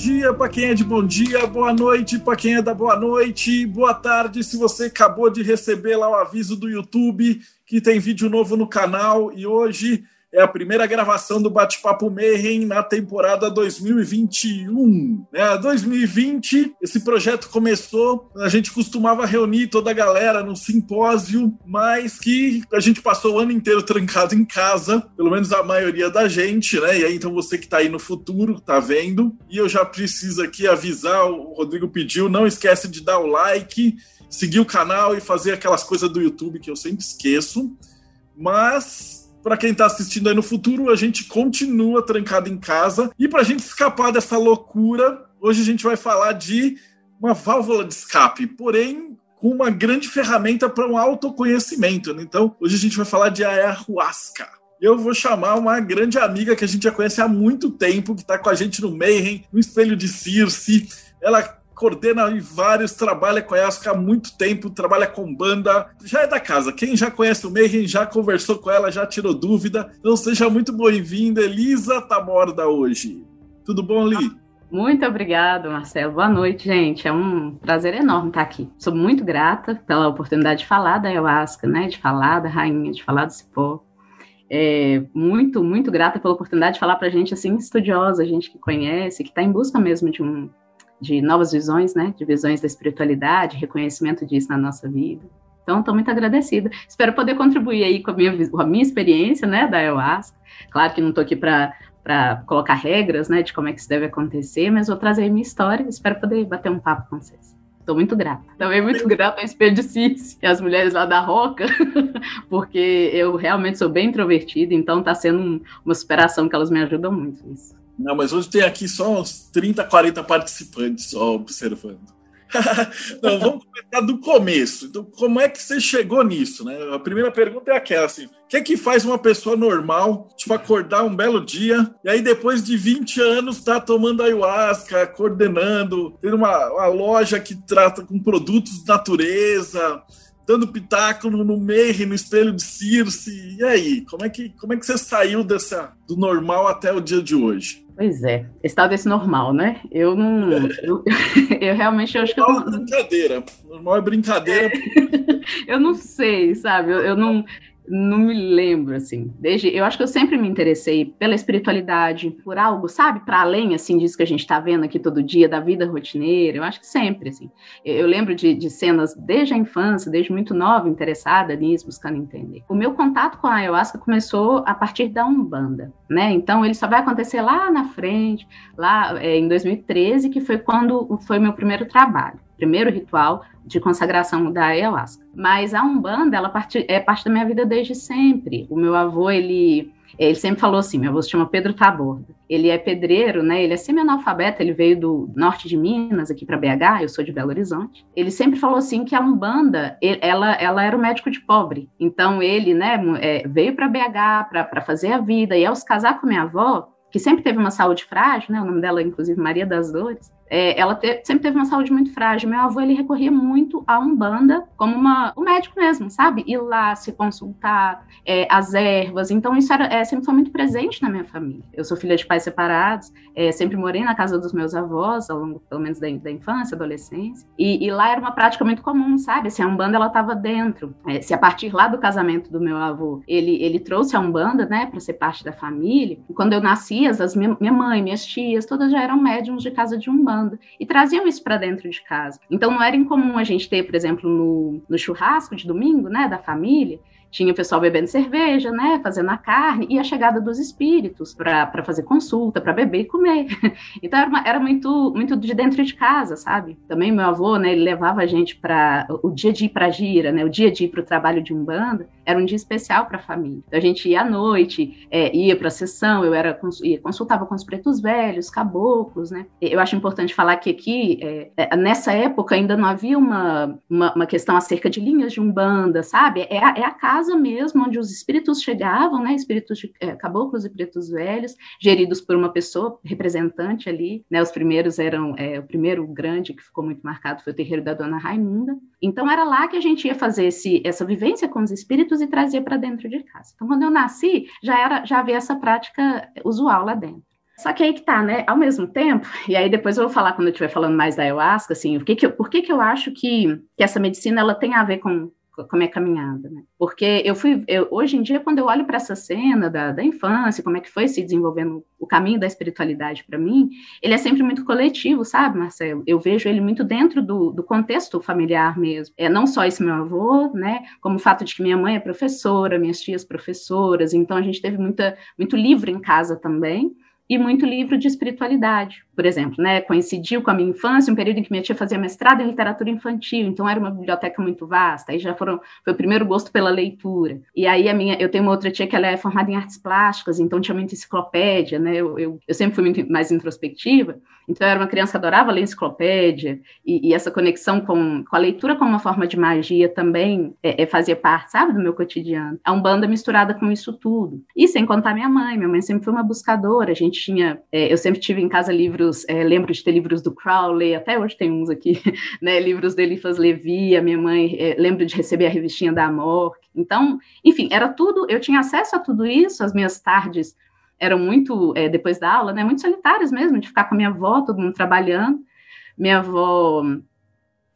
dia para quem é de bom dia, boa noite para quem é da boa noite, boa tarde se você acabou de receber lá o aviso do YouTube que tem vídeo novo no canal. E hoje é a primeira gravação do Bate-Papo Mayhem na temporada 2021. Né? 2020, esse projeto começou, a gente costumava reunir toda a galera num simpósio, mas que a gente passou o ano inteiro trancado em casa, pelo menos a maioria da gente, né? E aí, então você que está aí no futuro, tá vendo. E eu já preciso aqui avisar, o Rodrigo pediu, não esquece de dar o like, seguir o canal e fazer aquelas coisas do YouTube que eu sempre esqueço. Mas para quem está assistindo aí no futuro, a gente continua trancado em casa. E para a gente escapar dessa loucura, hoje a gente vai falar de uma válvula de escape, porém com uma grande ferramenta para um autoconhecimento. Né? Então, hoje a gente vai falar de ayahuasca. Eu vou chamar uma grande amiga que a gente já conhece há muito tempo, que está com a gente no Mayhem, no Espelho de Circe. Ela coordena vários, trabalha com a há muito tempo, trabalha com banda, já é da casa. Quem já conhece o Mayhem já conversou com ela, já tirou dúvida. Então seja muito bem-vinda, Elisa Taborda, hoje. Tudo bom, Li? Muito obrigado, Marcelo. Boa noite, gente. É um prazer enorme estar aqui. Sou muito grata pela oportunidade de falar da ayahuasca, né? De falar da rainha, de falar do cipó. É, muito, muito grata pela oportunidade de falar para gente assim estudiosa, gente que conhece, que está em busca mesmo de um de novas visões, né? De visões da espiritualidade, reconhecimento disso na nossa vida. Então, estou muito agradecida. Espero poder contribuir aí com a minha, com a minha experiência, né, da ayahuasca. Claro que não estou aqui para colocar regras, né, de como é que isso deve acontecer, mas vou trazer minha história. Espero poder bater um papo com vocês. Estou muito grata. Também muito grata ao Cis e as mulheres lá da Roca, porque eu realmente sou bem introvertida, então está sendo um, uma superação que elas me ajudam muito nisso. Não, mas hoje tem aqui só uns 30, 40 participantes só observando. Não, vamos começar do começo. Então, como é que você chegou nisso, né? A primeira pergunta é aquela, assim, o que é que faz uma pessoa normal, tipo, acordar um belo dia, e aí depois de 20 anos tá tomando ayahuasca, coordenando, tendo uma, uma loja que trata com produtos de natureza, dando pitaco no meio, no espelho de Circe. E aí, como é que, como é que você saiu dessa, do normal até o dia de hoje? Pois é, estado desse normal, né? Eu não. Eu, eu realmente acho que. Normal é brincadeira. Normal é brincadeira. eu não sei, sabe? Eu, eu não não me lembro, assim. Desde, eu acho que eu sempre me interessei pela espiritualidade, por algo, sabe, para além, assim, disso que a gente está vendo aqui todo dia, da vida rotineira. Eu acho que sempre, assim. Eu, eu lembro de, de, cenas desde a infância, desde muito nova, interessada nisso, buscando entender. O meu contato com a ayahuasca começou a partir da Umbanda, né? Então, ele só vai acontecer lá na frente, lá é, em 2013, que foi quando foi meu primeiro trabalho primeiro ritual de consagração da ayahuasca. Mas a Umbanda, ela parte, é parte da minha vida desde sempre. O meu avô, ele ele sempre falou assim, meu avô se chama Pedro Taborda. Ele é pedreiro, né? Ele é semi-analfabeto, ele veio do norte de Minas aqui para BH, eu sou de Belo Horizonte. Ele sempre falou assim que a Umbanda, ela, ela era o médico de pobre. Então ele, né, é, veio para BH para fazer a vida e ao se casar com minha avó, que sempre teve uma saúde frágil, né? O nome dela, inclusive, Maria das Dores é, ela te, sempre teve uma saúde muito frágil. Meu avô ele recorria muito à umbanda como uma, um médico mesmo, sabe? Ir lá se consultar é, as ervas. Então isso era, é, sempre foi muito presente na minha família. Eu sou filha de pais separados, é, sempre morei na casa dos meus avós ao longo, pelo menos da, da infância, adolescência. E, e, lá era uma prática muito comum, sabe? Assim, a umbanda ela estava dentro. É, se a partir lá do casamento do meu avô ele ele trouxe a umbanda, né, para ser parte da família. Quando eu nasci, as minha, minha mãe, minhas tias, todas já eram médiums de casa de umbanda e traziam isso para dentro de casa. Então não era incomum a gente ter, por exemplo, no, no churrasco de domingo, né, da família, tinha o pessoal bebendo cerveja, né, fazendo a carne, e a chegada dos espíritos para fazer consulta, para beber e comer. Então era, uma, era, muito muito de dentro de casa, sabe? Também meu avô, né, ele levava a gente para o dia de ir para gira, né, o dia de ir para o trabalho de umbanda, era um dia especial para a família. Então a gente ia à noite, é, ia para a sessão, eu era ia, consultava com os pretos velhos, caboclos, né? Eu acho importante falar que aqui, é, é, nessa época, ainda não havia uma, uma, uma, questão acerca de linhas de umbanda, sabe? É a, é a casa mesmo, onde os espíritos chegavam, né, espíritos de é, caboclos e pretos velhos, geridos por uma pessoa representante ali, né, os primeiros eram, é, o primeiro grande que ficou muito marcado foi o terreiro da Dona Raimunda, então era lá que a gente ia fazer esse, essa vivência com os espíritos e trazia para dentro de casa. Então quando eu nasci, já era, já havia essa prática usual lá dentro. Só que aí que tá, né? Ao mesmo tempo, e aí depois eu vou falar quando eu estiver falando mais da ayahuasca, assim, o que que eu, por que que eu acho que, que essa medicina ela tem a ver com, com a minha caminhada, né? Porque eu fui, eu, hoje em dia, quando eu olho para essa cena da, da infância, como é que foi se desenvolvendo o caminho da espiritualidade para mim, ele é sempre muito coletivo, sabe, Marcelo? Eu vejo ele muito dentro do, do contexto familiar mesmo. É não só esse meu avô, né? Como o fato de que minha mãe é professora, minhas tias professoras, então a gente teve muita, muito livro em casa também e muito livro de espiritualidade, por exemplo, né? Coincidiu com a minha infância, um período em que minha tia fazia mestrado em literatura infantil, então era uma biblioteca muito vasta. Aí já foram foi o primeiro gosto pela leitura. E aí a minha, eu tenho uma outra tia que ela é formada em artes plásticas, então tinha muita enciclopédia, né? Eu, eu, eu sempre fui muito mais introspectiva, então eu era uma criança que adorava ler enciclopédia e, e essa conexão com, com a leitura como uma forma de magia também é, é, fazia parte, sabe, do meu cotidiano. A umbanda misturada com isso tudo. E sem contar minha mãe, minha mãe sempre foi uma buscadora. A gente tinha, é, eu sempre tive em casa livros, é, lembro de ter livros do Crowley, até hoje tem uns aqui, né, livros do Eliphas Levi, a minha mãe, é, lembro de receber a revistinha da Amor. Então, enfim, era tudo, eu tinha acesso a tudo isso, as minhas tardes eram muito, é, depois da aula, né, muito solitárias mesmo, de ficar com a minha avó, todo mundo trabalhando. Minha avó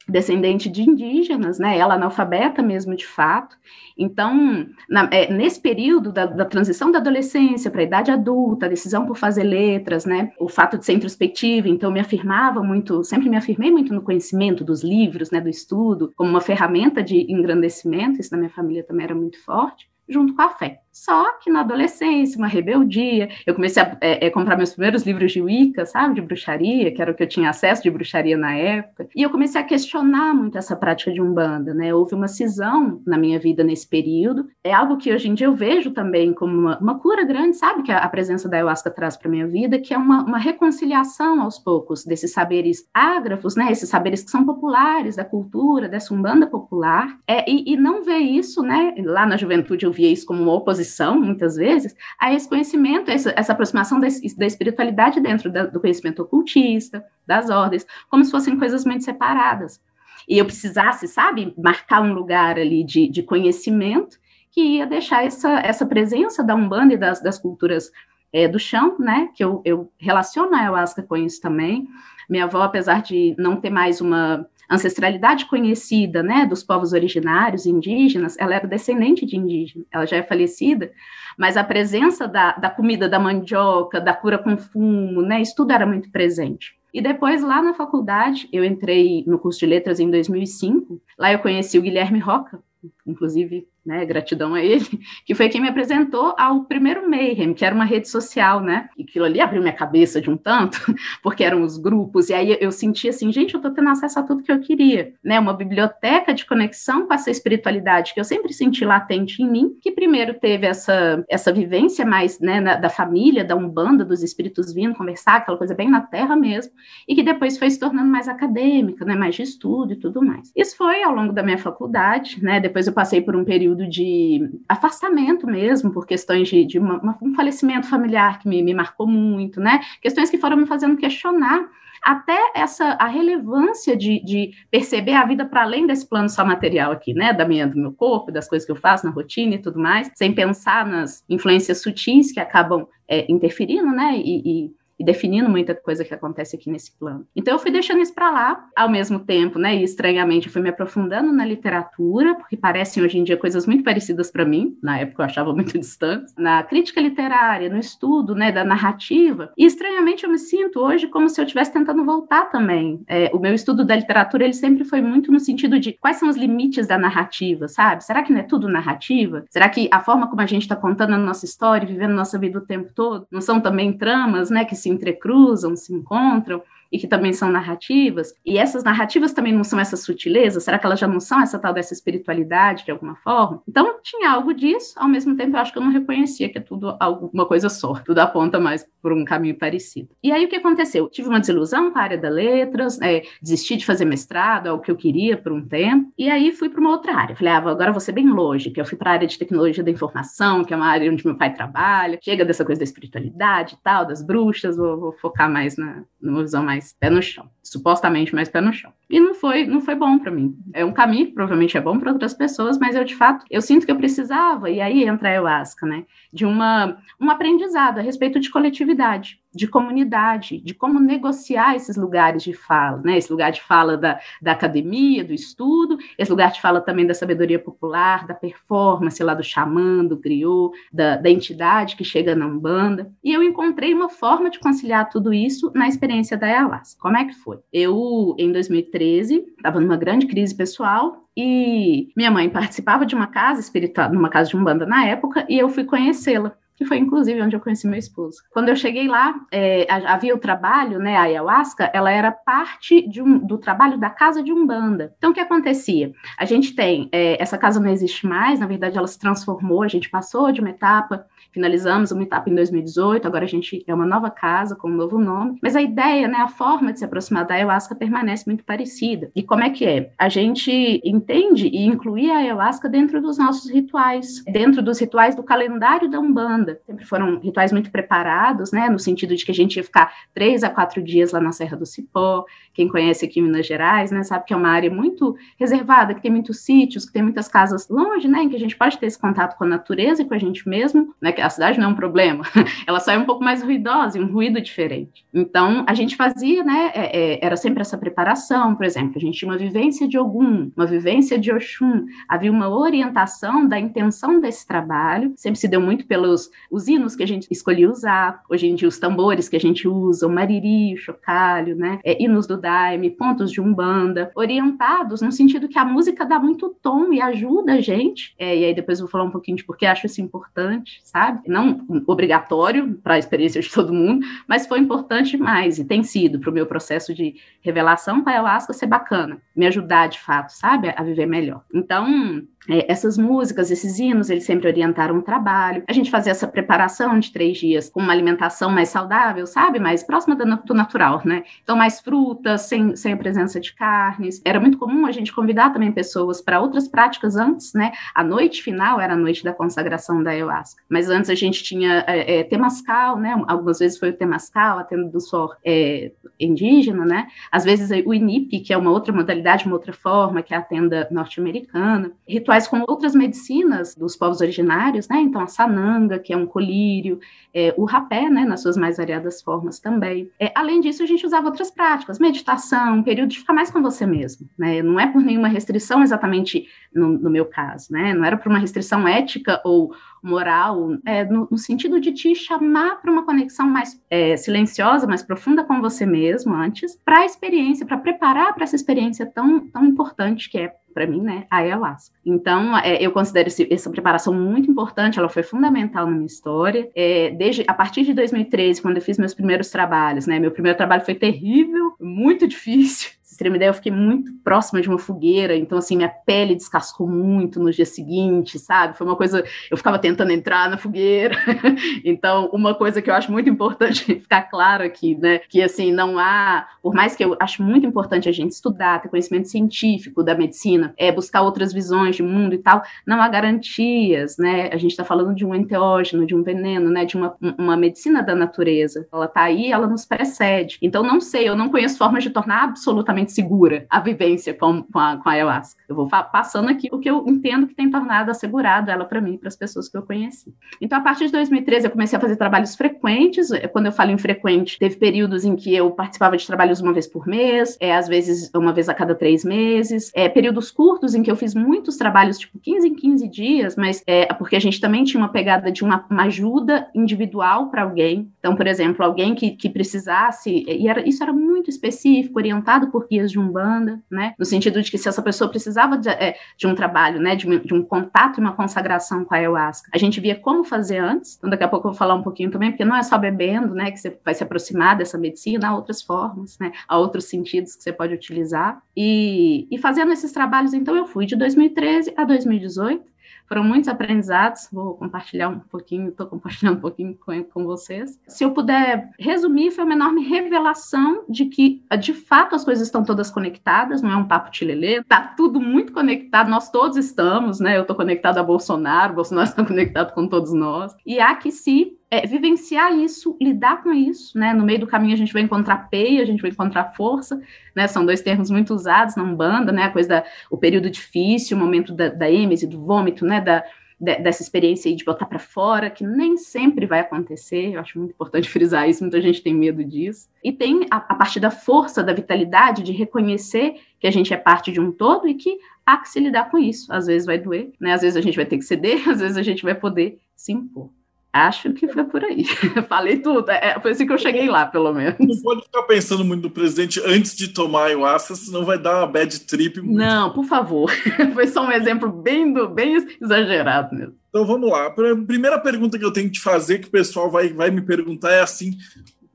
descendente de indígenas, né? Ela analfabeta mesmo de fato. Então, na, é, nesse período da, da, transição da adolescência para a idade adulta, a decisão por fazer letras, né? O fato de ser introspectiva, então me afirmava muito, sempre me afirmei muito no conhecimento dos livros, né? Do estudo, como uma ferramenta de engrandecimento. Isso na minha família também era muito forte, junto com a fé. Só que na adolescência, uma rebeldia, eu comecei a é, é, comprar meus primeiros livros de Wicca, sabe, de bruxaria, que era o que eu tinha acesso de bruxaria na época, e eu comecei a questionar muito essa prática de umbanda, né? Houve uma cisão na minha vida nesse período. É algo que hoje em dia eu vejo também como uma, uma cura grande, sabe, que a, a presença da ayahuasca traz para minha vida, que é uma, uma reconciliação aos poucos desses saberes ágrafos, né? Esses saberes que são populares da cultura, dessa umbanda popular, é, e, e não ver isso, né? Lá na juventude eu via isso como uma oposição muitas vezes, a esse conhecimento, essa, essa aproximação da, da espiritualidade dentro da, do conhecimento ocultista, das ordens, como se fossem coisas muito separadas. E eu precisasse, sabe, marcar um lugar ali de, de conhecimento que ia deixar essa, essa presença da Umbanda e das, das culturas é, do chão, né, que eu, eu relaciono a ayahuasca com isso também. Minha avó, apesar de não ter mais uma ancestralidade conhecida, né, dos povos originários indígenas, ela era descendente de indígena, ela já é falecida, mas a presença da, da comida da mandioca, da cura com fumo, né, isso tudo era muito presente. E depois, lá na faculdade, eu entrei no curso de letras em 2005, lá eu conheci o Guilherme Roca, inclusive né, gratidão a ele, que foi quem me apresentou ao primeiro Mayhem, que era uma rede social, né, e aquilo ali abriu minha cabeça de um tanto, porque eram os grupos, e aí eu senti assim, gente, eu tô tendo acesso a tudo que eu queria, né, uma biblioteca de conexão com essa espiritualidade que eu sempre senti latente em mim, que primeiro teve essa, essa vivência mais, né, na, da família, da Umbanda, dos espíritos vindo conversar, aquela coisa bem na terra mesmo, e que depois foi se tornando mais acadêmica, né, mais de estudo e tudo mais. Isso foi ao longo da minha faculdade, né, depois eu passei por um período período de afastamento mesmo, por questões de, de uma, um falecimento familiar que me, me marcou muito, né? Questões que foram me fazendo questionar até essa a relevância de, de perceber a vida para além desse plano só material aqui, né, da minha do meu corpo, das coisas que eu faço na rotina e tudo mais, sem pensar nas influências sutis que acabam é, interferindo, né, e, e e definindo muita coisa que acontece aqui nesse plano. Então eu fui deixando isso para lá, ao mesmo tempo, né, e estranhamente fui me aprofundando na literatura, porque parecem hoje em dia coisas muito parecidas para mim, na época eu achava muito distante, na crítica literária, no estudo, né, da narrativa, e estranhamente eu me sinto hoje como se eu estivesse tentando voltar também. É, o meu estudo da literatura, ele sempre foi muito no sentido de quais são os limites da narrativa, sabe? Será que não é tudo narrativa? Será que a forma como a gente está contando a nossa história, vivendo nossa vida o tempo todo, não são também tramas, né, que se entrecruzam, se encontram. E que também são narrativas, e essas narrativas também não são essas sutilezas, será que elas já não são essa tal dessa espiritualidade de alguma forma? Então, tinha algo disso, ao mesmo tempo eu acho que eu não reconhecia que é tudo alguma coisa só, tudo aponta mais por um caminho parecido. E aí o que aconteceu? Tive uma desilusão com a área da letras, é, desisti de fazer mestrado, é o que eu queria por um tempo, e aí fui para uma outra área. Falei, ah, agora vou ser bem lógica. Eu fui para a área de tecnologia da informação, que é uma área onde meu pai trabalha, chega dessa coisa da espiritualidade e tal, das bruxas, vou, vou focar mais na, numa visão mais pé no chão, supostamente mais pé no chão. E não foi, não foi bom para mim. É um caminho que provavelmente é bom para outras pessoas, mas eu de fato, eu sinto que eu precisava, e aí entra a ayahuasca, né, de uma um aprendizado a respeito de coletividade de comunidade, de como negociar esses lugares de fala, né? Esse lugar de fala da, da academia, do estudo, esse lugar de fala também da sabedoria popular, da performance lá do xamã, do griot, da, da entidade que chega na Umbanda. E eu encontrei uma forma de conciliar tudo isso na experiência da ayahuasca. Como é que foi? Eu, em 2013, estava numa grande crise pessoal, e minha mãe participava de uma casa espiritual, numa casa de umbanda na época, e eu fui conhecê-la que foi inclusive onde eu conheci meu esposo. Quando eu cheguei lá, é, havia o trabalho, né, a ayahuasca, ela era parte um, do trabalho da casa de Umbanda. Então, o que acontecia? A gente tem, é, essa casa não existe mais, na verdade ela se transformou, a gente passou de uma etapa finalizamos uma etapa em 2018, agora a gente é uma nova casa com um novo nome, mas a ideia, né, a forma de se aproximar da ayahuasca permanece muito parecida. E como é que é? A gente entende e incluir a ayahuasca dentro dos nossos rituais, dentro dos rituais do calendário da Umbanda. Sempre foram rituais muito preparados, né, no sentido de que a gente ia ficar três a quatro dias lá na Serra do Cipó. Quem conhece aqui Minas Gerais, né, sabe que é uma área muito reservada, que tem muitos sítios, que tem muitas casas longe, né, em que a gente pode ter esse contato com a natureza e com a gente mesmo, né, a cidade não é um problema, ela só é um pouco mais ruidosa, um ruído diferente. Então, a gente fazia, né, é, é, era sempre essa preparação, por exemplo, a gente tinha uma vivência de Ogum, uma vivência de Oxum, havia uma orientação da intenção desse trabalho, sempre se deu muito pelos os hinos que a gente escolhia usar, hoje em dia os tambores que a gente usa, o mariri, o chocalho, né, é, hinos do daime, pontos de umbanda, orientados no sentido que a música dá muito tom e ajuda a gente, é, e aí depois eu vou falar um pouquinho de porque acho isso importante, sabe? Não obrigatório para a experiência de todo mundo, mas foi importante mais e tem sido para o meu processo de revelação com a ayahuasca ser bacana, me ajudar de fato, sabe, a viver melhor. Então, essas músicas, esses hinos, eles sempre orientaram o trabalho. A gente fazia essa preparação de três dias com uma alimentação mais saudável, sabe? Mais próxima do natural, né? Então, mais frutas, sem, sem a presença de carnes. Era muito comum a gente convidar também pessoas para outras práticas antes, né? A noite final era a noite da consagração da ayahuasca. Mas antes a gente tinha é, é, temascal, né? Algumas vezes foi o temascal, a tenda do sol é, indígena, né? Às vezes o inip, que é uma outra modalidade, uma outra forma, que é a tenda norte-americana. Rituais faz com outras medicinas dos povos originários, né? Então, a sananga, que é um colírio, é, o rapé, né? Nas suas mais variadas formas também. É, além disso, a gente usava outras práticas, meditação, período de ficar mais com você mesmo, né? Não é por nenhuma restrição exatamente no, no meu caso, né? Não era por uma restrição ética ou moral, é, no, no, sentido de te chamar para uma conexão mais é, silenciosa, mais profunda com você mesmo antes, para a experiência, para preparar para essa experiência tão, tão importante que é para mim, né, a ayahuasca. Então, é, eu considero esse, essa preparação muito importante, ela foi fundamental na minha história. É, desde a partir de 2013, quando eu fiz meus primeiros trabalhos, né, meu primeiro trabalho foi terrível, muito difícil extrema ideia, eu fiquei muito próxima de uma fogueira, então, assim, minha pele descascou muito no dia seguinte, sabe? Foi uma coisa, eu ficava tentando entrar na fogueira. então, uma coisa que eu acho muito importante ficar claro aqui, né? Que, assim, não há, por mais que eu acho muito importante a gente estudar, ter conhecimento científico da medicina, é buscar outras visões de mundo e tal, não há garantias, né? A gente está falando de um enteógeno, de um veneno, né? De uma, uma medicina da natureza. Ela está aí, ela nos precede. Então, não sei, eu não conheço formas de tornar absolutamente segura a vivência com, com, a, com a ayahuasca. Eu vou passando aqui o que eu entendo que tem tornado assegurado ela para mim, para as pessoas que eu conheci. Então, a partir de 2013, eu comecei a fazer trabalhos frequentes. Quando eu falo em frequente, teve períodos em que eu participava de trabalhos uma vez por mês, é, às vezes uma vez a cada três meses. É, períodos curtos em que eu fiz muitos trabalhos, tipo 15 em 15 dias, mas é porque a gente também tinha uma pegada de uma, uma ajuda individual para alguém. Então, por exemplo, alguém que, que precisasse, e era, isso era muito específico, orientado por terapias de umbanda, né? No sentido de que se essa pessoa precisava de, é, de um trabalho, né, de, de, um contato e uma consagração com a ayahuasca, a gente via como fazer antes. Então, daqui a pouco eu vou falar um pouquinho também, porque não é só bebendo, né, que você vai se aproximar dessa medicina, há outras formas, né? Há outros sentidos que você pode utilizar. E, e fazendo esses trabalhos, então, eu fui de 2013 a 2018 foram muitos aprendizados, vou compartilhar um pouquinho, estou compartilhando um pouquinho com, com vocês. Se eu puder resumir, foi uma enorme revelação de que, de fato, as coisas estão todas conectadas, não é um papo tilelê, está tudo muito conectado, nós todos estamos, né? Eu estou conectado a Bolsonaro, Bolsonaro está conectado com todos nós, e há que se é, vivenciar isso, lidar com isso, né? No meio do caminho a gente vai encontrar peia, a gente vai encontrar força, né? São dois termos muito usados na Umbanda, né? A coisa da, o período difícil, o momento da, da êmese, do vômito, né? Da, de, dessa experiência aí de botar para fora, que nem sempre vai acontecer, eu acho muito importante frisar isso, muita gente tem medo disso. E tem a, a partir da força, da vitalidade, de reconhecer que a gente é parte de um todo e que há que se lidar com isso. Às vezes vai doer, né? Às vezes a gente vai ter que ceder, às vezes a gente vai poder se impor. Acho que foi por aí. Falei tudo. É, foi assim que eu cheguei lá, pelo menos. Não pode ficar pensando muito no presidente antes de tomar ayahuasca, senão vai dar uma bad trip. Muito. Não, por favor. foi só um exemplo bem, do, bem exagerado mesmo. Então vamos lá. A primeira pergunta que eu tenho que te fazer, que o pessoal vai, vai me perguntar, é assim: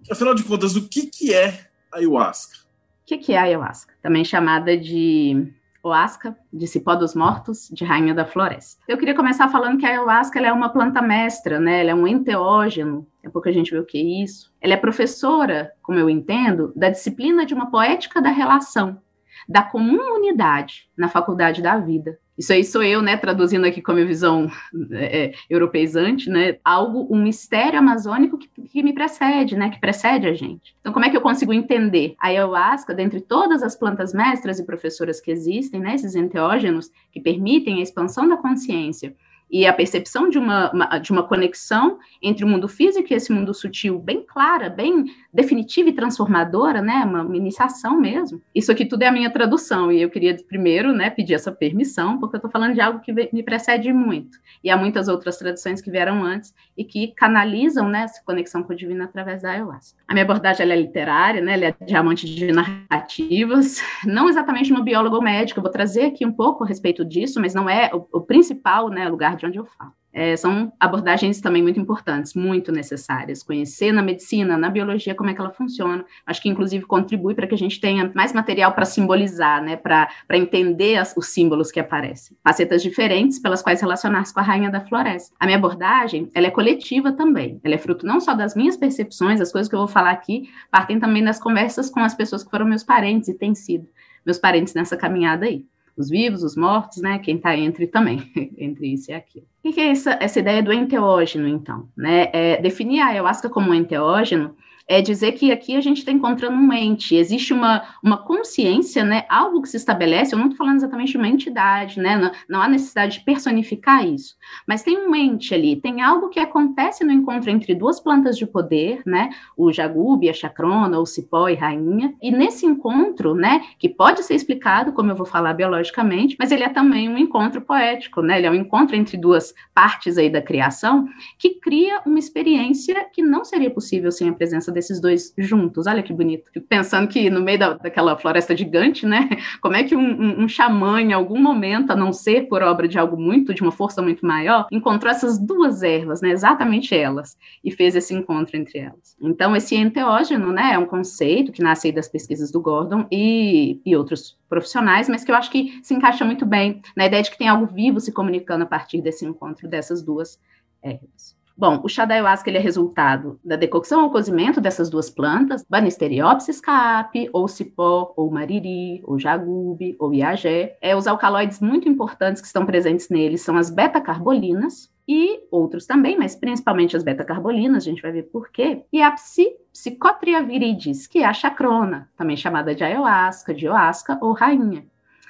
afinal de contas, o que, que é ayahuasca? O que, que é ayahuasca? Também chamada de Oasca, de Cipó dos Mortos, de Rainha da Floresta. Eu queria começar falando que a ayahuasca é uma planta mestra, né? Ela é um enteógeno, daqui a pouco a gente vê o que é isso. Ela é professora, como eu entendo, da disciplina de uma poética da relação, da comum unidade na faculdade da vida. Isso aí sou eu, né, traduzindo aqui com a minha visão é, é, europeizante, né, algo, um mistério amazônico que, que, me precede, né, que precede a gente. Então, como é que eu consigo entender a ayahuasca, dentre todas as plantas mestras e professoras que existem, né, esses enteógenos que permitem a expansão da consciência, e a percepção de uma, uma, de uma conexão entre o mundo físico e esse mundo sutil bem clara, bem definitiva e transformadora, né, uma, uma, iniciação mesmo. Isso aqui tudo é a minha tradução e eu queria primeiro, né, pedir essa permissão, porque eu estou falando de algo que me precede muito. E há muitas outras traduções que vieram antes e que canalizam, né, essa conexão com o divino através da ayahuasca. A minha abordagem é literária, né, ela é diamante de narrativas, não exatamente uma bióloga médica, eu vou trazer aqui um pouco a respeito disso, mas não é o, o principal, né, lugar de onde eu falo. É, são abordagens também muito importantes, muito necessárias. Conhecer na medicina, na biologia, como é que ela funciona. Acho que, inclusive, contribui para que a gente tenha mais material para simbolizar, né? para entender as, os símbolos que aparecem. Facetas diferentes pelas quais relacionar-se com a rainha da floresta. A minha abordagem, ela é coletiva também. Ela é fruto não só das minhas percepções, as coisas que eu vou falar aqui, partem também das conversas com as pessoas que foram meus parentes e têm sido meus parentes nessa caminhada aí os vivos, os mortos, né? Quem está entre também, entre isso e aquilo. O que é essa, essa ideia do enteógeno, então? Né? É, definir a ayahuasca como enteógeno é dizer que aqui a gente está encontrando um ente, existe uma, uma consciência, né, algo que se estabelece, eu não estou falando exatamente de uma entidade, né, não, não, há necessidade de personificar isso, mas tem um ente ali, tem algo que acontece no encontro entre duas plantas de poder, né, o jagube, a chacrona, o cipó e rainha, e nesse encontro, né, que pode ser explicado, como eu vou falar biologicamente, mas ele é também um encontro poético, né, ele é um encontro entre duas partes aí da criação, que cria uma experiência que não seria possível sem a presença desses dois juntos. Olha que bonito. Pensando que no meio da, daquela floresta gigante, né? Como é que um, um, um, xamã, em algum momento, a não ser por obra de algo muito, de uma força muito maior, encontrou essas duas ervas, né? Exatamente elas, e fez esse encontro entre elas. Então, esse enteógeno, né? É um conceito que nasce das pesquisas do Gordon e, e outros profissionais, mas que eu acho que se encaixa muito bem na ideia de que tem algo vivo se comunicando a partir desse encontro dessas duas ervas. Bom, o chá da ayahuasca ele é resultado da decocção ou cozimento dessas duas plantas, Banisteriopsis caapi, ou cipó, ou mariri, ou jagube, ou iagé. É, os alcaloides muito importantes que estão presentes neles são as beta-carbolinas, e outros também, mas principalmente as beta-carbolinas, a gente vai ver por quê. E a psi, psicotria viridis, que é a chacrona, também chamada de ayahuasca, de oasca ou rainha.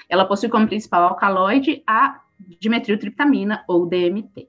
Ela possui como principal alcaloide a dimetiltriptamina, ou DMT.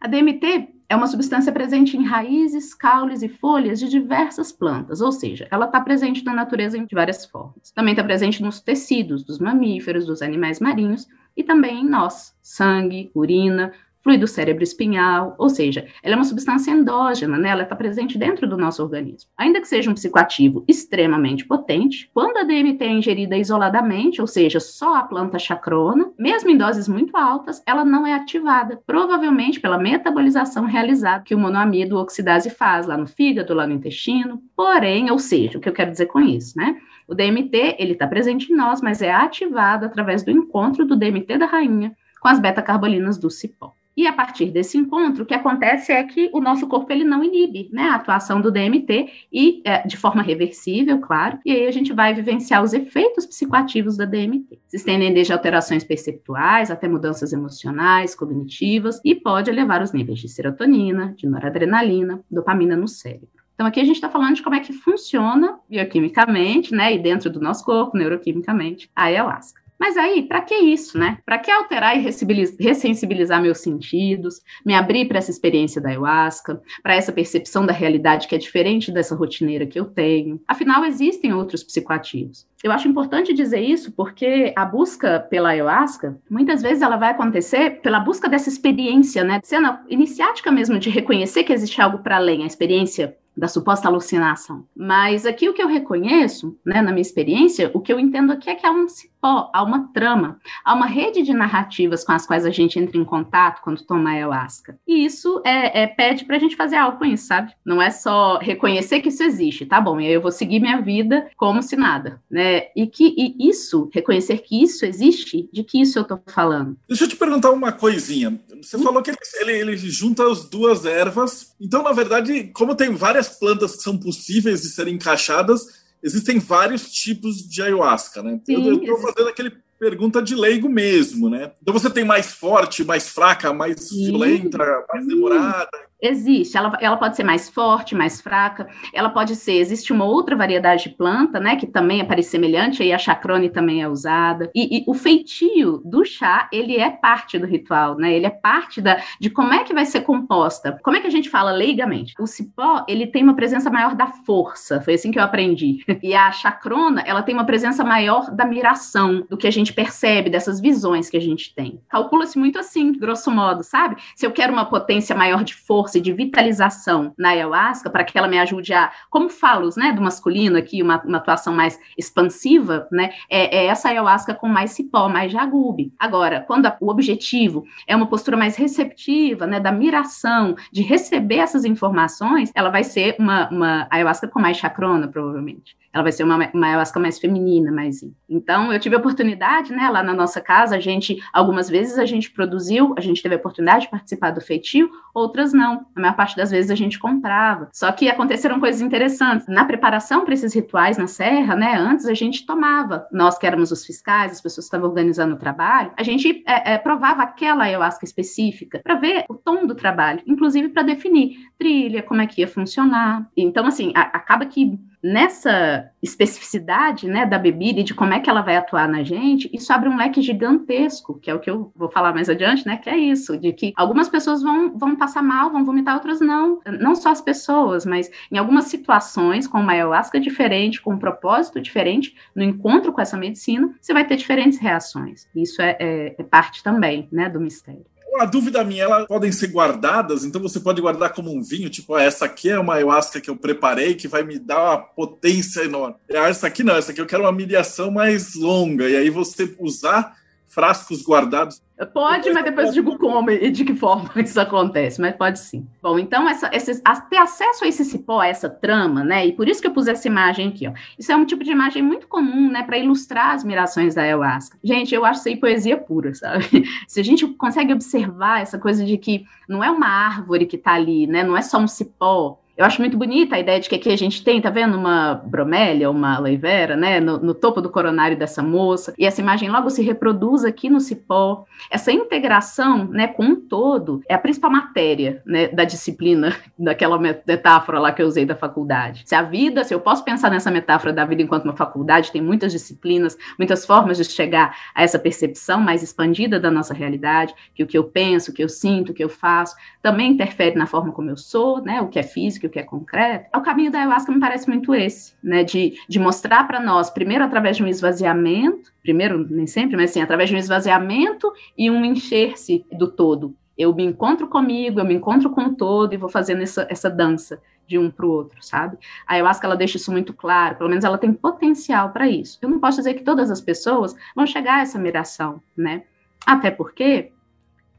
A DMT é uma substância presente em raízes, caules e folhas de diversas plantas, ou seja, ela está presente na natureza de várias formas. Também está presente nos tecidos dos mamíferos, dos animais marinhos e também em nós, sangue, urina, fluido cérebro espinhal, ou seja, ela é uma substância endógena, né? ela está presente dentro do nosso organismo. Ainda que seja um psicoativo extremamente potente, quando a DMT é ingerida isoladamente, ou seja, só a planta chacrona, mesmo em doses muito altas, ela não é ativada, provavelmente pela metabolização realizada que o monoamido oxidase faz lá no fígado, lá no intestino. Porém, ou seja, o que eu quero dizer com isso, né? O DMT, ele está presente em nós, mas é ativado através do encontro do DMT da rainha com as beta-carbolinas do cipó. E a partir desse encontro, o que acontece é que o nosso corpo ele não inibe né, a atuação do DMT e é, de forma reversível, claro. E aí a gente vai vivenciar os efeitos psicoativos da DMT. Se estendem desde alterações perceptuais até mudanças emocionais, cognitivas e pode elevar os níveis de serotonina, de noradrenalina, dopamina no cérebro. Então, aqui a gente está falando de como é que funciona bioquimicamente, né, e dentro do nosso corpo, neuroquimicamente, a ayahuasca. Mas aí, para que isso, né? Para que alterar e ressensibilizar meus sentidos, me abrir para essa experiência da ayahuasca, para essa percepção da realidade que é diferente dessa rotineira que eu tenho? Afinal, existem outros psicoativos. Eu acho importante dizer isso porque a busca pela ayahuasca, muitas vezes ela vai acontecer pela busca dessa experiência, né? Sendo iniciática mesmo de reconhecer que existe algo para além, a experiência da suposta alucinação. Mas aqui o que eu reconheço, né, na minha experiência, o que eu entendo aqui é que há um cipó, há uma trama, há uma rede de narrativas com as quais a gente entra em contato quando toma ayahuasca. E isso é, é pede para a gente fazer algo com isso, sabe? Não é só reconhecer que isso existe, tá bom? E aí eu vou seguir minha vida como se nada, né? E que e isso, reconhecer que isso existe, de que isso eu tô falando? Deixa eu te perguntar uma coisinha. Você hum? falou que ele, ele, ele junta as duas ervas. Então, na verdade, como tem várias plantas que são possíveis de serem encaixadas, existem vários tipos de ayahuasca, né? Sim, eu estou fazendo aquele pergunta de leigo mesmo, né? Então você tem mais forte, mais fraca, mais Sim. violenta, mais demorada. Existe, ela, ela pode ser mais forte, mais fraca, ela pode ser, existe uma outra variedade de planta, né, que também é semelhante, aí a chacrone também é usada, e, e, o feitio do chá, ele é parte do ritual, né, ele é parte da, de como é que vai ser composta, como é que a gente fala leigamente? O cipó, ele tem uma presença maior da força, foi assim que eu aprendi, e a chacrona, ela tem uma presença maior da miração, do que a gente percebe, dessas visões que a gente tem. Calcula-se muito assim, grosso modo, sabe? Se eu quero uma potência maior de força, de vitalização na ayahuasca, para que ela me ajude a, como falos, né, do masculino aqui, uma, uma atuação mais expansiva, né, é, é, essa ayahuasca com mais cipó, mais jagube. Agora, quando a, o objetivo é uma postura mais receptiva, né, da miração, de receber essas informações, ela vai ser uma, uma ayahuasca com mais chacrona, provavelmente ela vai ser uma, uma ayahuasca mais feminina, mais. Então, eu tive a oportunidade, né, lá na nossa casa, a gente, algumas vezes a gente produziu, a gente teve a oportunidade de participar do feitio, outras não. A maior parte das vezes a gente comprava. Só que aconteceram coisas interessantes. Na preparação para esses rituais na serra, né, antes a gente tomava, nós que éramos os fiscais, as pessoas que estavam organizando o trabalho, a gente é, é, provava aquela ayahuasca específica para ver o tom do trabalho, inclusive para definir trilha, como é que ia funcionar. Então, assim, a, acaba que nessa especificidade né, da bebida e de como é que ela vai atuar na gente, isso abre um leque gigantesco, que é o que eu vou falar mais adiante, né? Que é isso, de que algumas pessoas vão, vão passar mal, vão vomitar, outras não. Não só as pessoas, mas em algumas situações, com uma ayahuasca diferente, com um propósito diferente, no encontro com essa medicina, você vai ter diferentes reações. Isso é, é, é parte também né, do mistério a dúvida minha, elas podem ser guardadas, então você pode guardar como um vinho, tipo, ah, essa aqui é uma ayahuasca que eu preparei que vai me dar uma potência enorme. Ah, essa aqui não, essa aqui eu quero uma mediação mais longa, e aí você usar frascos guardados. Pode, mas depois eu digo como e de que forma isso acontece, mas pode sim. Bom, então, essa, esses, ter acesso a esse cipó, a essa trama, né? E por isso que eu pus essa imagem aqui, ó. Isso é um tipo de imagem muito comum, né, para ilustrar as mirações da ayahuasca. Gente, eu acho isso aí poesia pura, sabe? Se a gente consegue observar essa coisa de que não é uma árvore que está ali, né? Não é só um cipó, eu acho muito bonita a ideia de que aqui a gente tem, tá vendo, uma bromélia, uma aloe vera, né, no, no, topo do coronário dessa moça, e essa imagem logo se reproduz aqui no cipó. Essa integração, né, com um todo, é a principal matéria, né, da disciplina, daquela metáfora lá que eu usei da faculdade. Se a vida, se eu posso pensar nessa metáfora da vida enquanto uma faculdade, tem muitas disciplinas, muitas formas de chegar a essa percepção mais expandida da nossa realidade, que o que eu penso, o que eu sinto, o que eu faço, também interfere na forma como eu sou, né, o que é físico, o que é concreto, o caminho da ayahuasca me parece muito esse, né? De, de mostrar para nós, primeiro através de um esvaziamento, primeiro nem sempre, mas sim, através de um esvaziamento e um encher-se do todo. Eu me encontro comigo, eu me encontro com o todo e vou fazendo essa, essa dança de um para o outro, sabe? A ayahuasca ela deixa isso muito claro, pelo menos ela tem potencial para isso. Eu não posso dizer que todas as pessoas vão chegar a essa miração, né? Até porque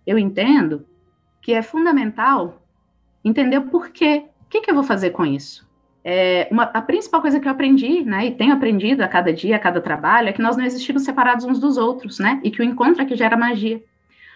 eu entendo que é fundamental entender o porquê. O que, que eu vou fazer com isso? É, uma, a principal coisa que eu aprendi, né, e tenho aprendido a cada dia, a cada trabalho, é que nós não existimos separados uns dos outros, né, e que o encontro é que gera magia.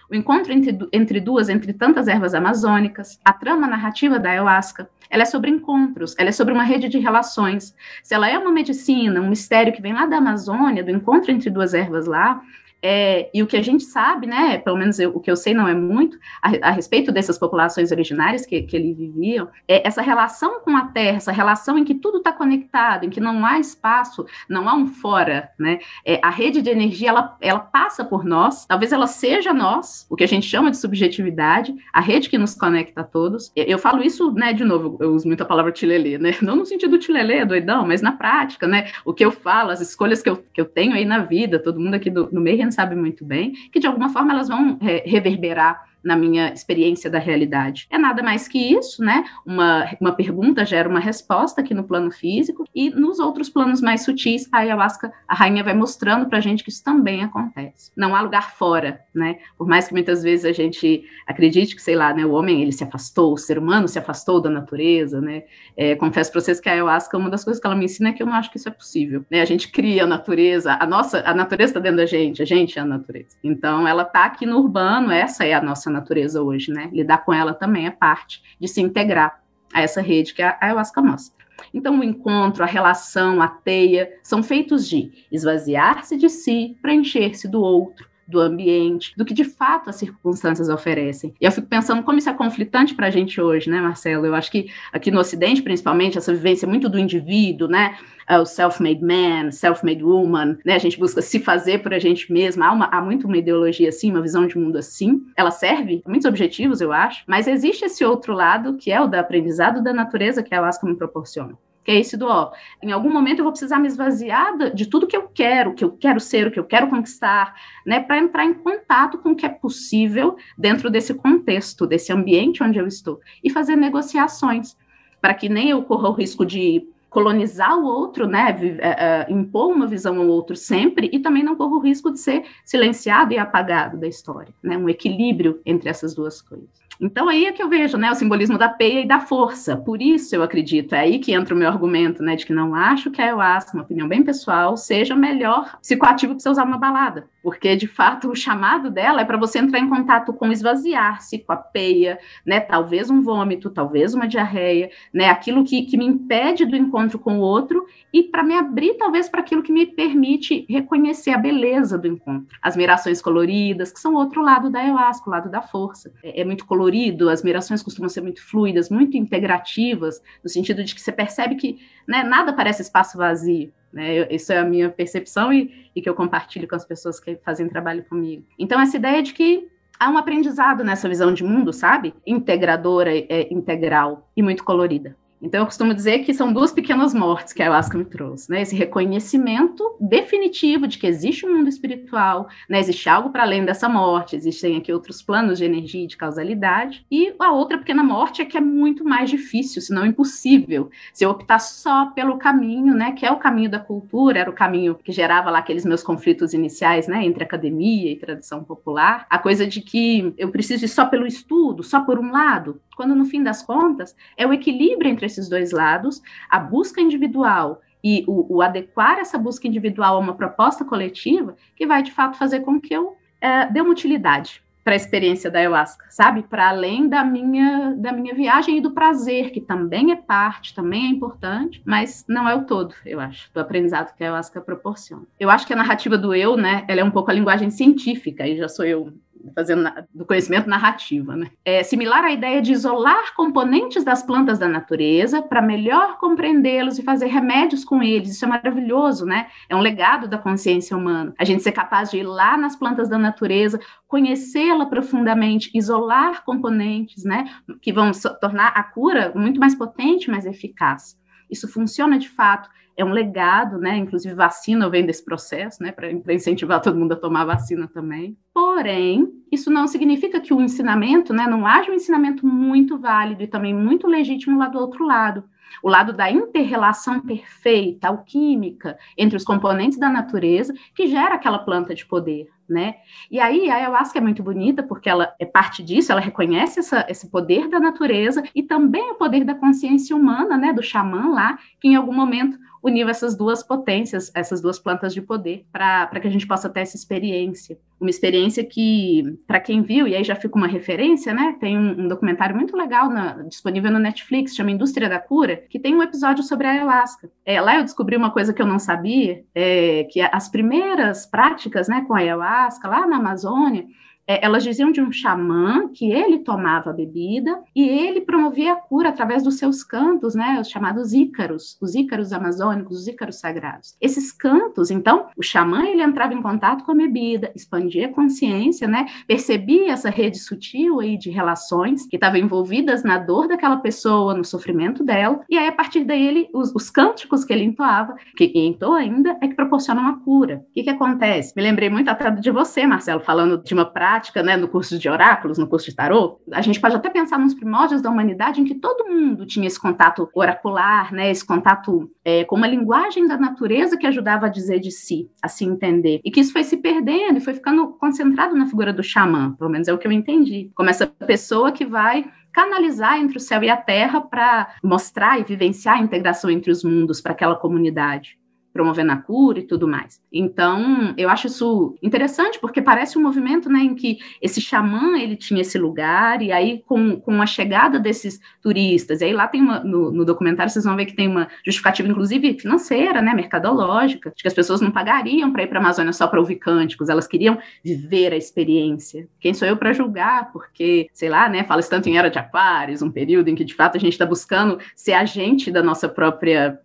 O encontro entre, entre duas, entre tantas ervas amazônicas, a trama narrativa da ayahuasca, ela é sobre encontros, ela é sobre uma rede de relações. Se ela é uma medicina, um mistério que vem lá da Amazônia, do encontro entre duas ervas lá, é, e o que a gente sabe, né, pelo menos eu, o que eu sei não é muito, a, a respeito dessas populações originárias que, que ali viviam, é essa relação com a terra, essa relação em que tudo está conectado, em que não há espaço, não há um fora, né? É, a rede de energia, ela, ela passa por nós, talvez ela seja nós, o que a gente chama de subjetividade, a rede que nos conecta a todos. Eu, eu falo isso, né, de novo, eu uso muito a palavra tilelê, né? Não no sentido tilelê, doidão, mas na prática, né? O que eu falo, as escolhas que eu, que eu tenho aí na vida, todo mundo aqui do, no meio sabe muito bem, que de alguma forma elas vão é, reverberar na minha experiência da realidade. É nada mais que isso, né? Uma, uma pergunta gera uma resposta aqui no plano físico, e nos outros planos mais sutis, a ayahuasca, a rainha vai mostrando pra gente que isso também acontece. Não há lugar fora, né? Por mais que muitas vezes a gente acredite que, sei lá, né, o homem ele se afastou, o ser humano se afastou da natureza, né? É, confesso para vocês que a ayahuasca, uma das coisas que ela me ensina é que eu não acho que isso é possível, né? A gente cria a natureza, a nossa, a natureza está dentro da gente, a gente é a natureza. Então, ela tá aqui no urbano, essa é a nossa natureza hoje, né? Lidar com ela também é parte de se integrar a essa rede que a ayahuasca mostra. Então, o encontro, a relação, a teia são feitos de esvaziar-se de si para encher-se do outro, do ambiente, do que de fato as circunstâncias oferecem. E eu fico pensando como isso é conflitante para a gente hoje, né, Marcelo? Eu acho que aqui no Ocidente, principalmente, essa vivência muito do indivíduo, né? Uh, o self-made man, self-made woman, né? A gente busca se fazer por a gente mesma. Há, uma, há muito uma ideologia assim, uma visão de mundo assim. Ela serve a muitos objetivos, eu acho, mas existe esse outro lado, que é o da aprendizado da natureza que a Alaska me proporciona que é esse do, ó, em algum momento eu vou precisar me esvaziar de tudo que eu quero, que eu quero ser, o que eu quero conquistar, né, para entrar em contato com o que é possível dentro desse contexto, desse ambiente onde eu estou, e fazer negociações, para que nem eu corra o risco de colonizar o outro, né, uh, impor uma visão ao outro sempre, e também não corra o risco de ser silenciado e apagado da história, né, um equilíbrio entre essas duas coisas. Então aí é que eu vejo, né, o simbolismo da peia e da força. Por isso eu acredito, é aí que entra o meu argumento, né, de que não acho que a ayahuasca, uma opinião bem pessoal, seja melhor psicoativo para você usar uma balada, porque de fato o chamado dela é para você entrar em contato com esvaziar-se, com a peia, né, talvez um vômito, talvez uma diarreia, né, aquilo que, que me impede do encontro com o outro e para me abrir talvez para aquilo que me permite reconhecer a beleza do encontro. As mirações coloridas, que são outro lado da ayahuasca, o lado da força. É, é muito colorido, as mirações costumam ser muito fluidas, muito integrativas, no sentido de que você percebe que né, nada parece espaço vazio. Né? Isso é a minha percepção e, e que eu compartilho com as pessoas que fazem trabalho comigo. Então, essa ideia de que há um aprendizado nessa visão de mundo, sabe? Integradora, é, integral e muito colorida. Então, eu costumo dizer que são duas pequenas mortes que a ayahuasca me trouxe, né? Esse reconhecimento definitivo de que existe um mundo espiritual, né? Existe algo para além dessa morte, existem aqui outros planos de energia e de causalidade. E a outra pequena morte é que é muito mais difícil, se não impossível, se eu optar só pelo caminho, né? Que é o caminho da cultura, era o caminho que gerava lá aqueles meus conflitos iniciais, né? Entre academia e tradição popular. A coisa de que eu preciso ir só pelo estudo, só por um lado, quando no fim das contas é o equilíbrio entre esses dois lados, a busca individual e o, o adequar essa busca individual a uma proposta coletiva que vai de fato fazer com que eu é, dê uma utilidade para a experiência da ayahuasca, sabe? Para além da minha da minha viagem e do prazer, que também é parte, também é importante, mas não é o todo, eu acho, do aprendizado que a ayahuasca proporciona. Eu acho que a narrativa do eu, né, ela é um pouco a linguagem científica, e já sou eu fazendo do conhecimento narrativa, né? É similar à ideia de isolar componentes das plantas da natureza para melhor compreendê-los e fazer remédios com eles. Isso é maravilhoso, né? É um legado da consciência humana. A gente ser capaz de ir lá nas plantas da natureza, conhecê-la profundamente, isolar componentes, né, que vão tornar a cura muito mais potente, mais eficaz. isso funciona de fato, é um legado, né? Inclusive vacina vem desse processo, né? Para incentivar todo mundo a tomar vacina também. Porém, isso não significa que o ensinamento, né? Não haja um ensinamento muito válido e também muito legítimo lá do outro lado. O lado da interrelação perfeita, alquímica, entre os componentes da natureza, que gera aquela planta de poder, né? E aí a ayahuasca é muito bonita porque ela é parte disso, ela reconhece essa, esse poder da natureza e também o poder da consciência humana, né, do xamã lá, que em algum momento uniu essas duas potências, essas duas plantas de poder, para que a gente possa ter essa experiência. Uma experiência que, para quem viu, e aí já fica uma referência, né? Tem um, um documentário muito legal na, disponível no Netflix, chama Indústria da Cura, que tem um episódio sobre a ayahuasca. É, lá eu descobri uma coisa que eu não sabia, é, que as primeiras práticas né, com a ayahuasca, lá na Amazônia, é, elas diziam de um xamã que ele tomava a bebida e ele promovia a cura através dos seus cantos, né, os chamados ícaros, os ícaros amazônicos, os ícaros sagrados. Esses cantos, então, o xamã ele entrava em contato com a bebida, expandia a consciência, né, percebia essa rede sutil aí de relações que estavam envolvidas na dor daquela pessoa, no sofrimento dela, e aí a partir daí ele, os, os cânticos que ele entoava, que entoa ainda, é que proporcionam a cura. O que que acontece? Me lembrei muito até de você, Marcelo, falando de uma prática prática, né, no curso de oráculos, no curso de tarô, a gente pode até pensar nos primórdios da humanidade em que todo mundo tinha esse contato oracular, né, esse contato é, com uma linguagem da natureza que ajudava a dizer de si, a se entender. E que isso foi se perdendo e foi ficando concentrado na figura do xamã, pelo menos é o que eu entendi. Como essa pessoa que vai canalizar entre o céu e a terra para mostrar e vivenciar a integração entre os mundos para aquela comunidade promovendo a cura e tudo mais. Então, eu acho isso interessante, porque parece um movimento né, em que esse xamã ele tinha esse lugar, e aí com, com a chegada desses turistas, e aí lá tem uma, no, no documentário vocês vão ver que tem uma justificativa, inclusive financeira, né, mercadológica, de que as pessoas não pagariam para ir para a Amazônia só para ouvir cânticos, elas queriam viver a experiência. Quem sou eu para julgar? Porque, sei lá, né, fala-se tanto em Era de Aquários, um período em que de fato a gente está buscando ser agente da nossa própria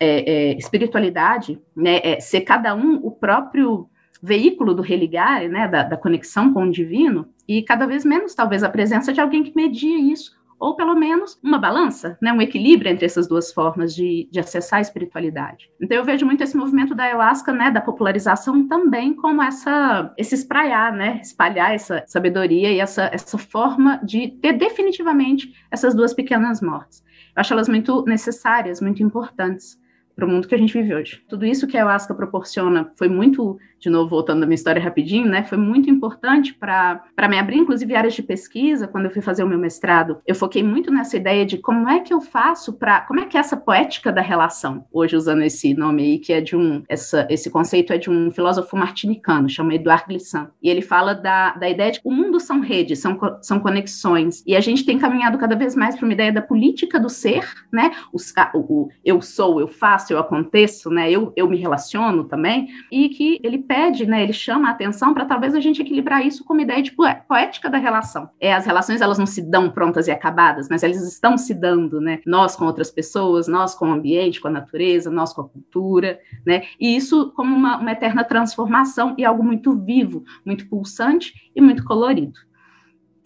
é, é, espiritualidade, né, é ser cada um o próprio veículo do religar, né, da, da, conexão com o divino, e cada vez menos, talvez, a presença de alguém que media isso, ou pelo menos uma balança, né, um equilíbrio entre essas duas formas de, de acessar a espiritualidade. Então eu vejo muito esse movimento da ayahuasca, né, da popularização também como essa, esse espraiar, né, espalhar essa sabedoria e essa, essa forma de ter definitivamente essas duas pequenas mortes. Eu acho elas muito necessárias, muito importantes para o mundo que a gente vive hoje. Tudo isso que a ayahuasca proporciona foi muito, de novo, voltando à minha história rapidinho, né? Foi muito importante para me abrir, inclusive, áreas de pesquisa. Quando eu fui fazer o meu mestrado, eu foquei muito nessa ideia de como é que eu faço para. Como é que é essa poética da relação, hoje usando esse nome aí, que é de um. Essa, esse conceito é de um filósofo martinicano, chama Eduard Glissant. E ele fala da, da ideia de que o mundo são redes, são, são conexões. E a gente tem caminhado cada vez mais para uma ideia da política do ser, né? A, o, o eu sou, eu faço eu aconteço, né? Eu, eu me relaciono também, e que ele pede, né? Ele chama a atenção para talvez a gente equilibrar isso com uma ideia de poética da relação. É, as relações elas não se dão prontas e acabadas, mas elas estão se dando, né? Nós com outras pessoas, nós com o ambiente, com a natureza, nós com a cultura, né? E isso como uma, uma eterna transformação e algo muito vivo, muito pulsante e muito colorido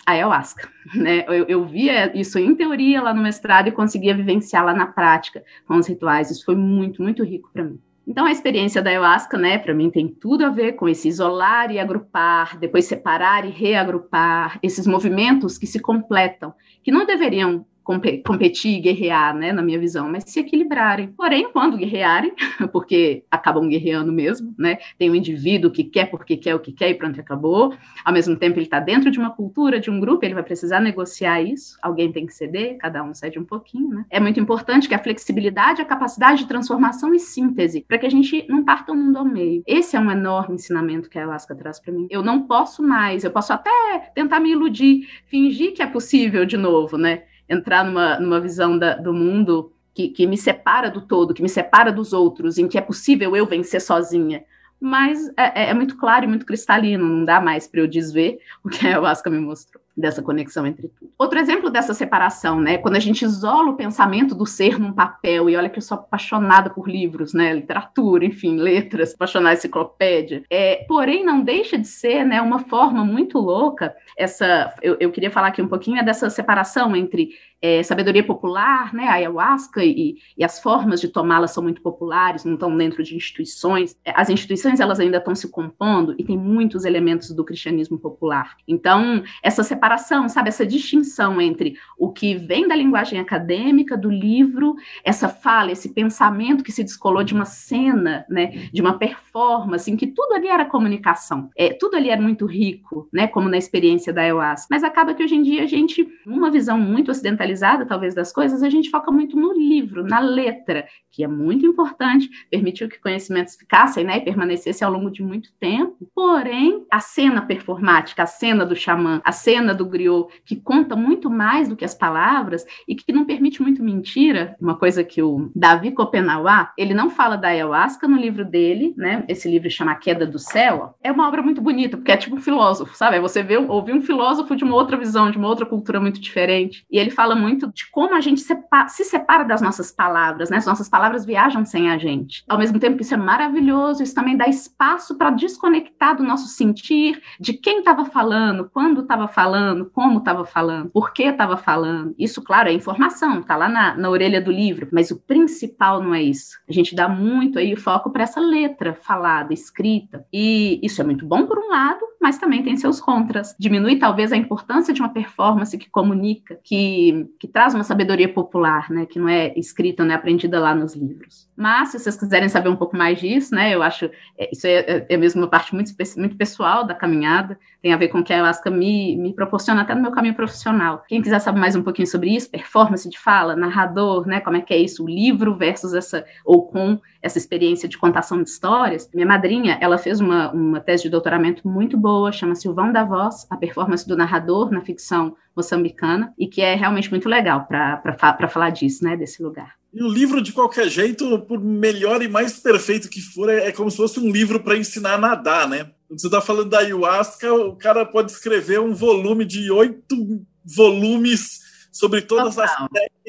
a ayahuasca, né? Eu, eu, via isso em teoria lá no mestrado e conseguia vivenciar lá na prática com os rituais. Isso foi muito, muito rico para mim. Então, a experiência da ayahuasca, né, para mim tem tudo a ver com esse isolar e agrupar, depois separar e reagrupar, esses movimentos que se completam, que não deveriam competir e guerrear, né, na minha visão, mas se equilibrarem. Porém, quando guerrearem, porque acabam guerreando mesmo, né, tem um indivíduo que quer porque quer o que quer e pronto, acabou. Ao mesmo tempo, ele está dentro de uma cultura, de um grupo, ele vai precisar negociar isso, alguém tem que ceder, cada um cede um pouquinho, né. É muito importante que a flexibilidade, a capacidade de transformação e síntese, para que a gente não parta o mundo ao meio. Esse é um enorme ensinamento que a Alaska traz para mim. Eu não posso mais, eu posso até tentar me iludir, fingir que é possível de novo, né, entrar numa, numa visão da, do mundo que, que me separa do todo, que me separa dos outros, em que é possível eu vencer sozinha. Mas é, é, é muito claro e muito cristalino, não dá mais para eu desver o que a ayahuasca me mostrou. Dessa conexão entre tudo. Outro exemplo dessa separação, né, quando a gente isola o pensamento do ser num papel, e olha que eu sou apaixonada por livros, né, literatura, enfim, letras, apaixonada enciclopédia, é, porém não deixa de ser, né, uma forma muito louca, essa, eu, eu queria falar aqui um pouquinho dessa separação entre é, sabedoria popular, né, a ayahuasca e, e as formas de tomá-la são muito populares, não estão dentro de instituições. É, as instituições elas ainda estão se compondo e tem muitos elementos do cristianismo popular. Então essa separação, sabe, essa distinção entre o que vem da linguagem acadêmica do livro, essa fala, esse pensamento que se descolou de uma cena, né, de uma performance, em que tudo ali era comunicação, é, tudo ali era muito rico, né, como na experiência da ayahuasca. Mas acaba que hoje em dia a gente, numa visão muito ocidentalista atualizada, talvez, das coisas, a gente foca muito no livro, na letra, que é muito importante, permitiu que conhecimentos ficassem né, e permanecessem ao longo de muito tempo. Porém, a cena performática, a cena do xamã, a cena do griot, que conta muito mais do que as palavras e que não permite muito mentira, uma coisa que o Davi Copenauá, ele não fala da ayahuasca no livro dele, né? Esse livro chama A Queda do Céu. É uma obra muito bonita, porque é tipo um filósofo, sabe? É você vê, ouvir um filósofo de uma outra visão, de uma outra cultura muito diferente. E ele fala muito de como a gente se separa das nossas palavras, né? As nossas palavras viajam sem a gente. Ao mesmo tempo que isso é maravilhoso, isso também dá espaço para desconectar do nosso sentir, de quem estava falando, quando estava falando, como estava falando, por que estava falando. Isso, claro, é informação, está lá na, na orelha do livro, mas o principal não é isso. A gente dá muito aí foco para essa letra falada, escrita. E isso é muito bom por um lado, mas também tem seus contras. Diminui talvez a importância de uma performance que comunica, que que traz uma sabedoria popular, né, que não é escrita, não é aprendida lá nos livros. Mas, se vocês quiserem saber um pouco mais disso, né, eu acho, é, isso é, é, é mesmo uma parte muito, muito pessoal da caminhada, tem a ver com o que a Ayahuasca me, me proporciona até no meu caminho profissional. Quem quiser saber mais um pouquinho sobre isso, performance de fala, narrador, né, como é que é isso, o livro versus essa, ou com essa experiência de contação de histórias, minha madrinha, ela fez uma, uma tese de doutoramento muito boa, chama-se O Vão da Voz, a performance do narrador na ficção moçambicana, e que é realmente muito legal para falar disso, né, desse lugar. E o livro, de qualquer jeito, por melhor e mais perfeito que for, é, é como se fosse um livro para ensinar a nadar, né? Quando você está falando da ayahuasca, o cara pode escrever um volume de oito volumes sobre todas Total. as técnicas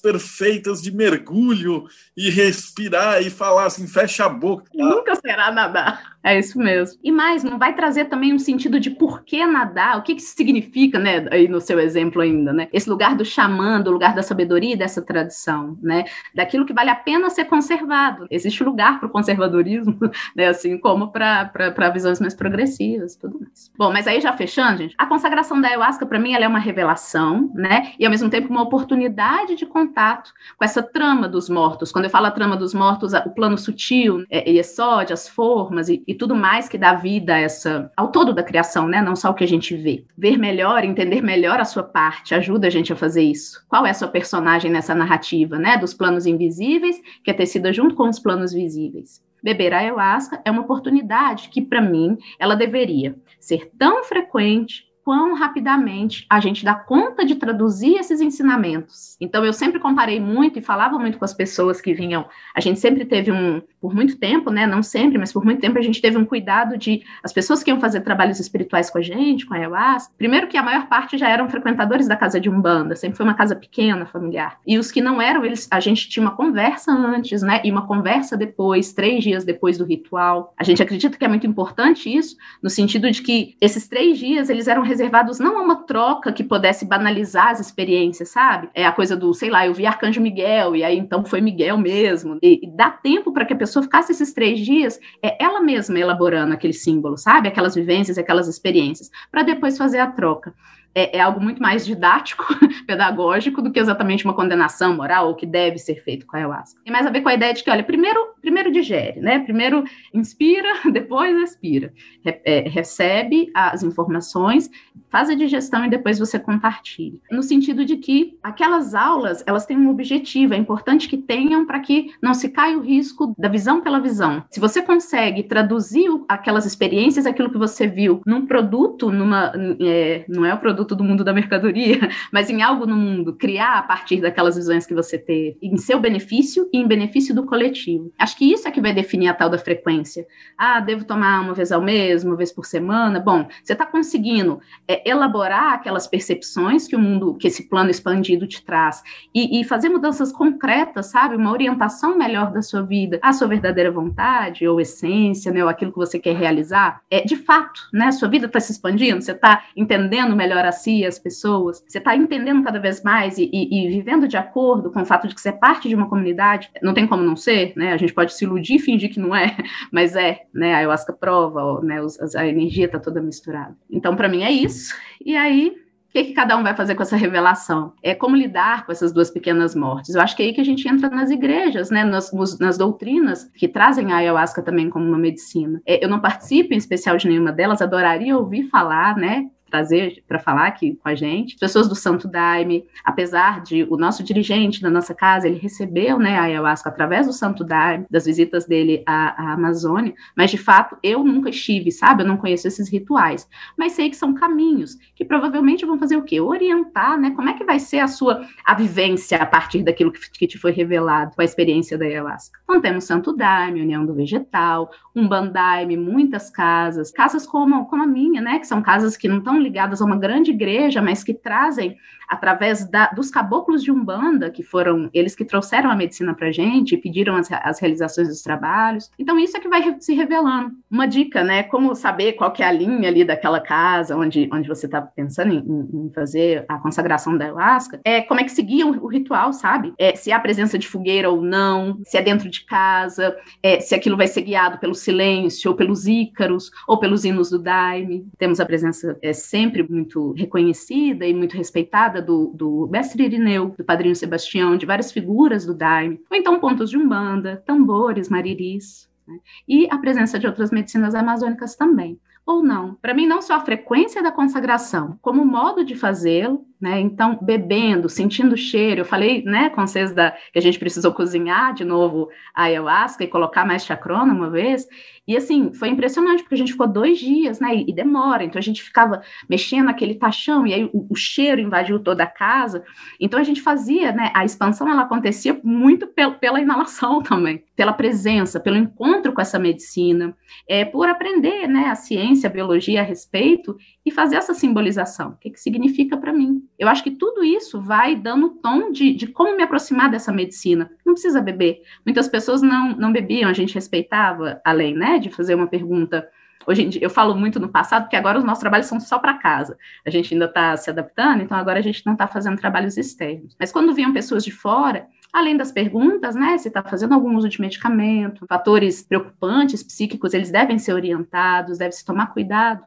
perfeitas de mergulho e respirar e falar assim, fecha a boca. Nunca será nadar. É isso mesmo. E mais, não vai trazer também um sentido de por que nadar, o que, que significa, né, aí no seu exemplo ainda, né? Esse lugar do xamã, do lugar da sabedoria dessa tradição, né? Daquilo que vale a pena ser conservado. Existe lugar para o conservadorismo, né? Assim como para visões mais progressivas tudo mais. Bom, mas aí já fechando, gente, a consagração da ayahuasca, para mim, ela é uma revelação, né? E ao mesmo tempo uma oportunidade de contato com essa trama dos mortos. Quando eu falo a trama dos mortos, o plano sutil, é, Yesod, as formas e e tudo mais que dá vida a essa, ao todo da criação, né? Não só o que a gente vê. Ver melhor, entender melhor a sua parte, ajuda a gente a fazer isso. Qual é a sua personagem nessa narrativa, né? Dos planos invisíveis, que é tecida junto com os planos visíveis. Beber ayahuasca é uma oportunidade que, para mim, ela deveria ser tão frequente quão rapidamente a gente dá conta de traduzir esses ensinamentos. Então, eu sempre comparei muito e falava muito com as pessoas que vinham. A gente sempre teve um, por muito tempo, né? Não sempre, mas por muito tempo a gente teve um cuidado de as pessoas que iam fazer trabalhos espirituais com a gente, com a ayahuasca. Primeiro que a maior parte já eram frequentadores da casa de umbanda, sempre foi uma casa pequena, familiar. E os que não eram, eles, a gente tinha uma conversa antes, né? E uma conversa depois, três dias depois do ritual. A gente acredita que é muito importante isso, no sentido de que esses três dias eles eram reservados não a uma troca que pudesse banalizar as experiências, sabe? É a coisa do, sei lá, eu vi Arcanjo Miguel, e aí então foi Miguel mesmo. E, e dá tempo para que a pessoa ficasse esses três dias, é ela mesma elaborando aquele símbolo, sabe? Aquelas vivências, aquelas experiências, para depois fazer a troca é, é, algo muito mais didático, pedagógico, do que exatamente uma condenação moral, ou que deve ser feito com a ayahuasca. Tem mais a ver com a ideia de que, olha, primeiro, primeiro digere, né? Primeiro inspira, depois expira. Re, é, recebe as informações, faz a digestão e depois você compartilha. No sentido de que aquelas aulas, elas têm um objetivo, é importante que tenham para que não se caia o risco da visão pela visão. Se você consegue traduzir aquelas experiências, aquilo que você viu, num produto, numa, é, não é o produto produto do mundo da mercadoria, mas em algo no mundo, criar a partir daquelas visões que você teve, em seu benefício e em benefício do coletivo. Acho que isso é que vai definir a tal da frequência. Ah, devo tomar uma vez ao mês, uma vez por semana? Bom, você está conseguindo é, elaborar aquelas percepções que o mundo, que esse plano expandido te traz e, e fazer mudanças concretas, sabe? Uma orientação melhor da sua vida, a sua verdadeira vontade ou essência, né? Ou aquilo que você quer realizar. É, de fato, né? Sua vida está se expandindo, você está entendendo melhor a as pessoas, você está entendendo cada vez mais e, e, e, vivendo de acordo com o fato de que você é parte de uma comunidade, não tem como não ser, né? A gente pode se iludir e fingir que não é, mas é, né? A ayahuasca prova, né? a energia está toda misturada. Então, para mim é isso. E aí, o que, que, cada um vai fazer com essa revelação? É como lidar com essas duas pequenas mortes. Eu acho que é aí que a gente entra nas igrejas, né, nas, nos, nas doutrinas que trazem a ayahuasca também como uma medicina. É, eu não participo em especial de nenhuma delas, adoraria ouvir falar, né, trazer para falar aqui com a gente. Pessoas do Santo Daime, apesar de o nosso dirigente da nossa casa, ele recebeu né, a ayahuasca através do Santo Daime, das visitas dele à, à Amazônia, mas de fato eu nunca estive, sabe? Eu não conheço esses rituais, mas sei que são caminhos que provavelmente vão fazer o quê? Orientar, né? Como é que vai ser a sua a vivência a partir daquilo que, que te foi revelado com a experiência da ayahuasca. Então temos Santo Daime, União do Vegetal, um Bandaime, muitas casas, casas como, como a minha, né? Que são casas que não estão ligadas a uma grande igreja, mas que trazem através da, dos caboclos de Umbanda, que foram eles que trouxeram a medicina para a gente, pediram as, as, realizações dos trabalhos. Então, isso é que vai se revelando. Uma dica, né? Como saber qual que é a linha ali daquela casa onde, onde você está pensando em, em, fazer a consagração da ayahuasca, é como é que seguia o, o ritual, sabe? É, se há presença de fogueira ou não, se é dentro de casa, é, se aquilo vai ser guiado pelo silêncio, ou pelos ícaros, ou pelos hinos do daime. Temos a presença é, sempre muito reconhecida e muito respeitada do, do mestre Irineu, do padrinho Sebastião, de várias figuras do Daime, ou então pontos de umbanda, tambores, mariris, né? e a presença de outras medicinas amazônicas também ou não. Para mim, não só a frequência da consagração, como o modo de fazê-lo, né? Então, bebendo, sentindo o cheiro. Eu falei, né, com vocês da, que a gente precisou cozinhar de novo a ayahuasca e colocar mais chacrona uma vez. E assim, foi impressionante, porque a gente ficou dois dias, né? E, e demora. Então a gente ficava mexendo aquele tachão, e aí o, o, cheiro invadiu toda a casa. Então a gente fazia, né? A expansão ela acontecia muito pel, pela inalação também, pela presença, pelo encontro com essa medicina, é, por aprender né, a ciência, a biologia a respeito e fazer essa simbolização. O que, que significa para mim? Eu acho que tudo isso vai dando tom de, de como me aproximar dessa medicina. Não precisa beber. Muitas pessoas não, não bebiam, a gente respeitava a lei, né? De fazer uma pergunta. Hoje em dia, eu falo muito no passado, porque agora os nossos trabalhos são só para casa. A gente ainda está se adaptando, então agora a gente não está fazendo trabalhos externos. Mas quando vinham pessoas de fora, além das perguntas, né, se está fazendo algum uso de medicamento, fatores preocupantes psíquicos, eles devem ser orientados, deve se tomar cuidado.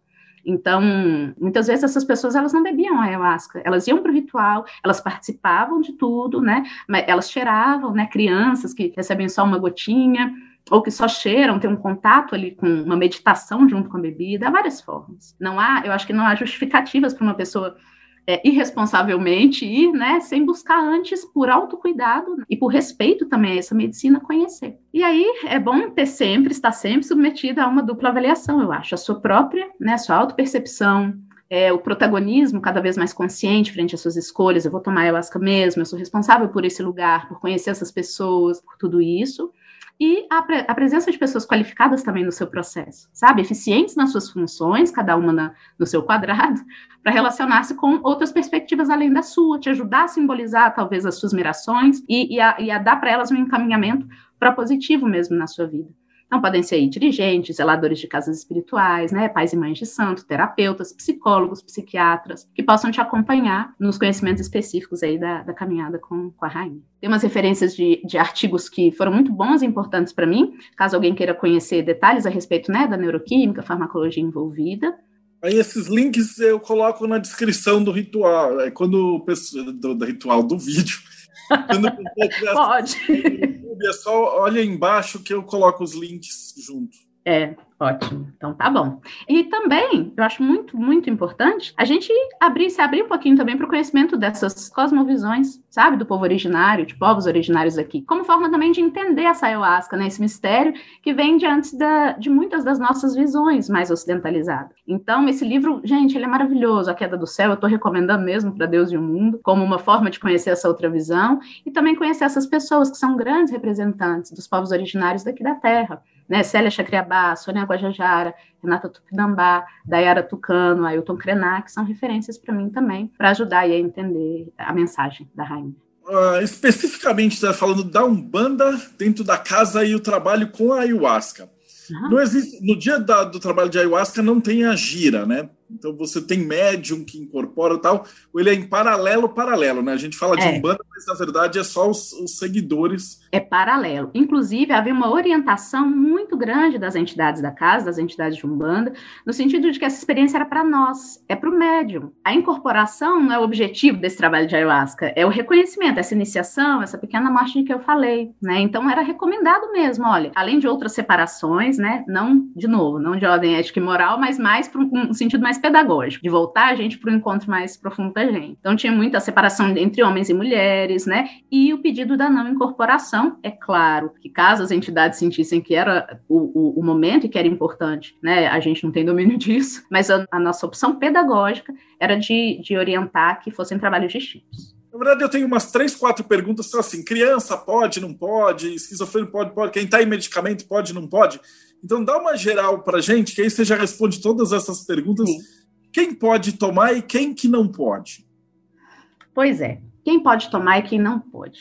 Então, muitas vezes essas pessoas elas não bebiam ayahuasca, elas iam para o ritual, elas participavam de tudo, né? Elas cheiravam, né? Crianças que recebem só uma gotinha ou que só cheiram, tem um contato ali com uma meditação junto com a bebida, há várias formas. Não há, eu acho que não há justificativas para uma pessoa é, irresponsavelmente ir, né, sem buscar antes, por autocuidado e por respeito também a essa medicina, conhecer. E aí é bom ter sempre, estar sempre submetida a uma dupla avaliação, eu acho, a sua própria, né, a sua autopercepção, é, o protagonismo cada vez mais consciente frente às suas escolhas, eu vou tomar ayahuasca mesmo, eu sou responsável por esse lugar, por conhecer essas pessoas, por tudo isso, e a, pre a, presença de pessoas qualificadas também no seu processo, sabe? Eficientes nas suas funções, cada uma na, no seu quadrado, para relacionar-se com outras perspectivas além da sua, te ajudar a simbolizar talvez as suas mirações e, e, a, e a dar para elas um encaminhamento para positivo mesmo na sua vida. Então, podem ser dirigentes, zeladores de casas espirituais, né, pais e mães de santo, terapeutas, psicólogos, psiquiatras, que possam te acompanhar nos conhecimentos específicos aí da, da caminhada com, com a rainha. Tem umas referências de, de artigos que foram muito bons e importantes para mim, caso alguém queira conhecer detalhes a respeito né, da neuroquímica, farmacologia envolvida. Aí esses links eu coloco na descrição do ritual, é quando do, do ritual do vídeo. Quando Pode é só olha embaixo que eu coloco os links junto. É, Ótimo, então tá bom. E também, eu acho muito, muito importante a gente abrir, se abrir um pouquinho também para o conhecimento dessas cosmovisões, sabe, do povo originário, de povos originários aqui, como forma também de entender essa ayahuasca, né, esse mistério que vem de antes da, de muitas das nossas visões mais ocidentalizadas. Então, esse livro, gente, ele é maravilhoso, A Queda do Céu, eu estou recomendando mesmo para Deus e o Mundo, como uma forma de conhecer essa outra visão e também conhecer essas pessoas que são grandes representantes dos povos originários daqui da Terra né? Célia Chacriabá, Sônia Guajajara, Renata Tupinambá, Dayara Tucano, Ailton Krenak, são referências para mim também, para ajudar a entender a mensagem da rainha. Uh, especificamente, está falando da Umbanda dentro da casa e o trabalho com a ayahuasca. Uhum. Não existe, no dia da, do trabalho de ayahuasca não tem a gira, né? Então você tem médium que incorpora tal, ou ele é em paralelo, paralelo, né? A gente fala de é. Umbanda, mas na verdade é só os, os, seguidores. É paralelo. Inclusive, havia uma orientação muito grande das entidades da casa, das entidades de Umbanda, no sentido de que essa experiência era para nós, é para o médium. A incorporação não é o objetivo desse trabalho de ayahuasca, é o reconhecimento, essa iniciação, essa pequena marcha de que eu falei, né? Então era recomendado mesmo, olha, além de outras separações, né? Não, de novo, não de ordem ética e moral, mas mais para um sentido mais pedagógico, de voltar a gente para o encontro mais profundo da gente. Então tinha muita separação entre homens e mulheres, né? E o pedido da não incorporação, é claro, que caso as entidades sentissem que era o, o, o momento e que era importante, né? A gente não tem domínio disso, mas a, a nossa opção pedagógica era de, de orientar que fossem trabalhos distintos. Na verdade, eu tenho umas três, quatro perguntas, assim, criança pode, não pode, esquizofrênico pode, pode, quem está em medicamento pode, não pode. Então dá uma geral para gente, que aí você já responde todas essas perguntas. Sim. Quem pode tomar e quem que não pode? Pois é, quem pode tomar e quem não pode.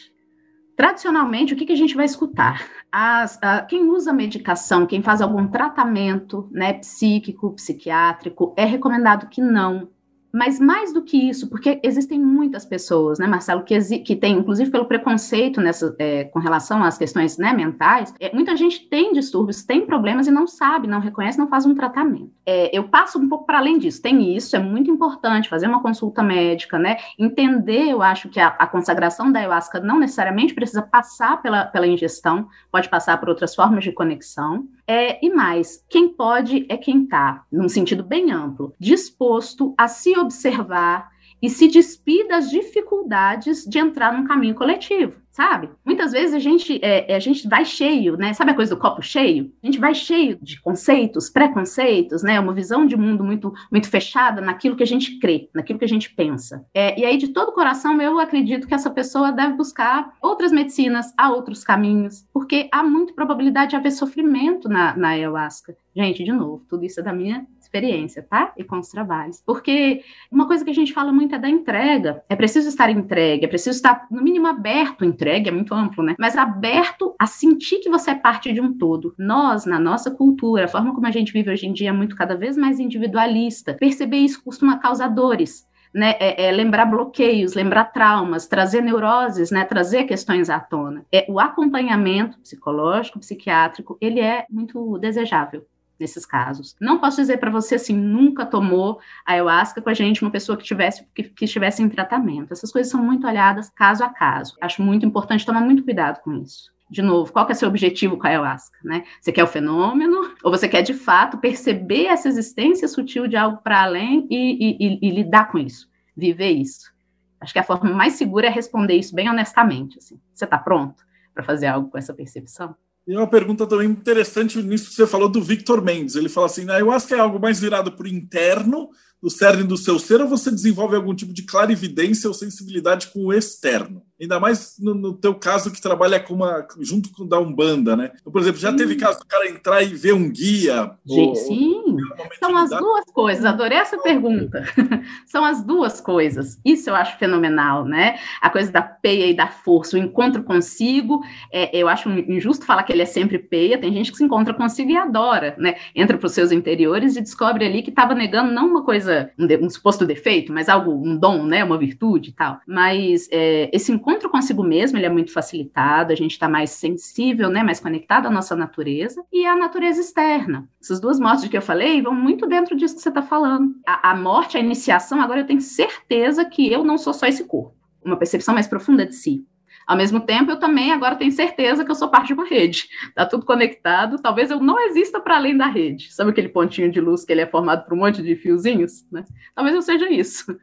Tradicionalmente, o que, que a gente vai escutar? As, quem usa medicação, quem faz algum tratamento né, psíquico, psiquiátrico, é recomendado que não mas mais do que isso, porque existem muitas pessoas, né, Marcelo, que, que tem, inclusive pelo preconceito nessa, é, com relação às questões né, mentais, é, muita gente tem distúrbios, tem problemas e não sabe, não reconhece, não faz um tratamento. É, eu passo um pouco para além disso, tem isso, é muito importante fazer uma consulta médica, né, entender, eu acho que a, a consagração da ayahuasca não necessariamente precisa passar pela, pela ingestão, pode passar por outras formas de conexão, é, e mais, quem pode é quem está, num sentido bem amplo, disposto a se observar e se despir das dificuldades de entrar num caminho coletivo sabe? Muitas vezes a gente, é, é, a gente vai cheio, né? Sabe a coisa do copo cheio? A gente vai cheio de conceitos, preconceitos, né? Uma visão de mundo muito, muito fechada naquilo que a gente crê, naquilo que a gente pensa. É, e aí, de todo coração, eu acredito que essa pessoa deve buscar outras medicinas, há outros caminhos, porque há muita probabilidade de haver sofrimento na, na ayahuasca. Gente, de novo, tudo isso é da minha experiência, tá? E com os trabalhos. Porque uma coisa que a gente fala muito é da entrega. É preciso estar entregue, é preciso estar, no mínimo, aberto entregue, é muito amplo, né? Mas aberto a sentir que você é parte de um todo. Nós, na nossa cultura, a forma como a gente vive hoje em dia é muito cada vez mais individualista. Perceber isso costuma causar dores. Né, é, é, lembrar bloqueios, lembrar traumas, trazer neuroses, né, trazer questões à tona. É, o acompanhamento psicológico, psiquiátrico, ele é muito desejável nesses casos. Não posso dizer para você assim, nunca tomou ayahuasca com a gente uma pessoa que tivesse que, que estivesse em tratamento. Essas coisas são muito olhadas caso a caso. Acho muito importante tomar muito cuidado com isso. De novo, qual que é seu objetivo com a ayahuasca, né? Você quer o fenômeno ou você quer de fato perceber essa existência sutil de algo para além e, e, e, lidar com isso, viver isso? Acho que a forma mais segura é responder isso bem honestamente. Assim. Você está pronto para fazer algo com essa percepção? E uma pergunta também interessante nisso que você falou do Victor Mendes. Ele fala assim: eu acho que é algo mais virado para o interno, do cerne do seu ser, ou você desenvolve algum tipo de clarividência ou sensibilidade com o externo? Ainda mais no, no, teu caso que trabalha com uma, junto com da Umbanda, né? Então, por exemplo, já teve caso do cara entrar e ver um guia? Gente, sim. São as duas coisas. Adorei essa pergunta. São as duas coisas. Isso eu acho fenomenal, né? A coisa da peia e da força, o encontro consigo. É, eu acho injusto falar que ele é sempre peia. Tem gente que se encontra consigo e adora, né? Entra para os seus interiores e descobre ali que estava negando não uma coisa, um, de, um, suposto defeito, mas algo, um dom, né? Uma virtude e tal. Mas é, esse encontro consigo mesmo ele é muito facilitado, a gente está mais sensível, né, mais conectado à nossa natureza e à natureza externa. Essas duas mortes que eu falei vão muito dentro disso que você está falando. A, a morte, a iniciação, agora eu tenho certeza que eu não sou só esse corpo. Uma percepção mais profunda de si. Ao mesmo tempo, eu também agora tenho certeza que eu sou parte de uma rede. Está tudo conectado. Talvez eu não exista para além da rede. Sabe aquele pontinho de luz que ele é formado por um monte de fiozinhos? Né? Talvez eu seja isso.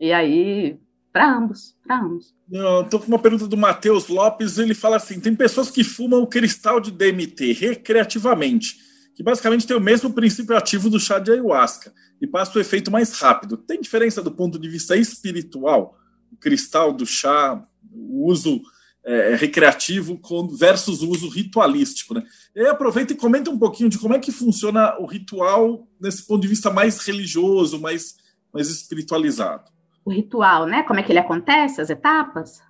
E aí, para ambos, para ambos. Estou com uma pergunta do Matheus Lopes. Ele fala assim: tem pessoas que fumam o cristal de DMT recreativamente, que basicamente tem o mesmo princípio ativo do chá de ayahuasca e passa o efeito mais rápido. Tem diferença do ponto de vista espiritual? O cristal do chá o uso é, recreativo versus o uso ritualístico. Né? Aproveita e comenta um pouquinho de como é que funciona o ritual nesse ponto de vista mais religioso, mais, mais espiritualizado. O ritual, né? Como é que ele acontece, as etapas?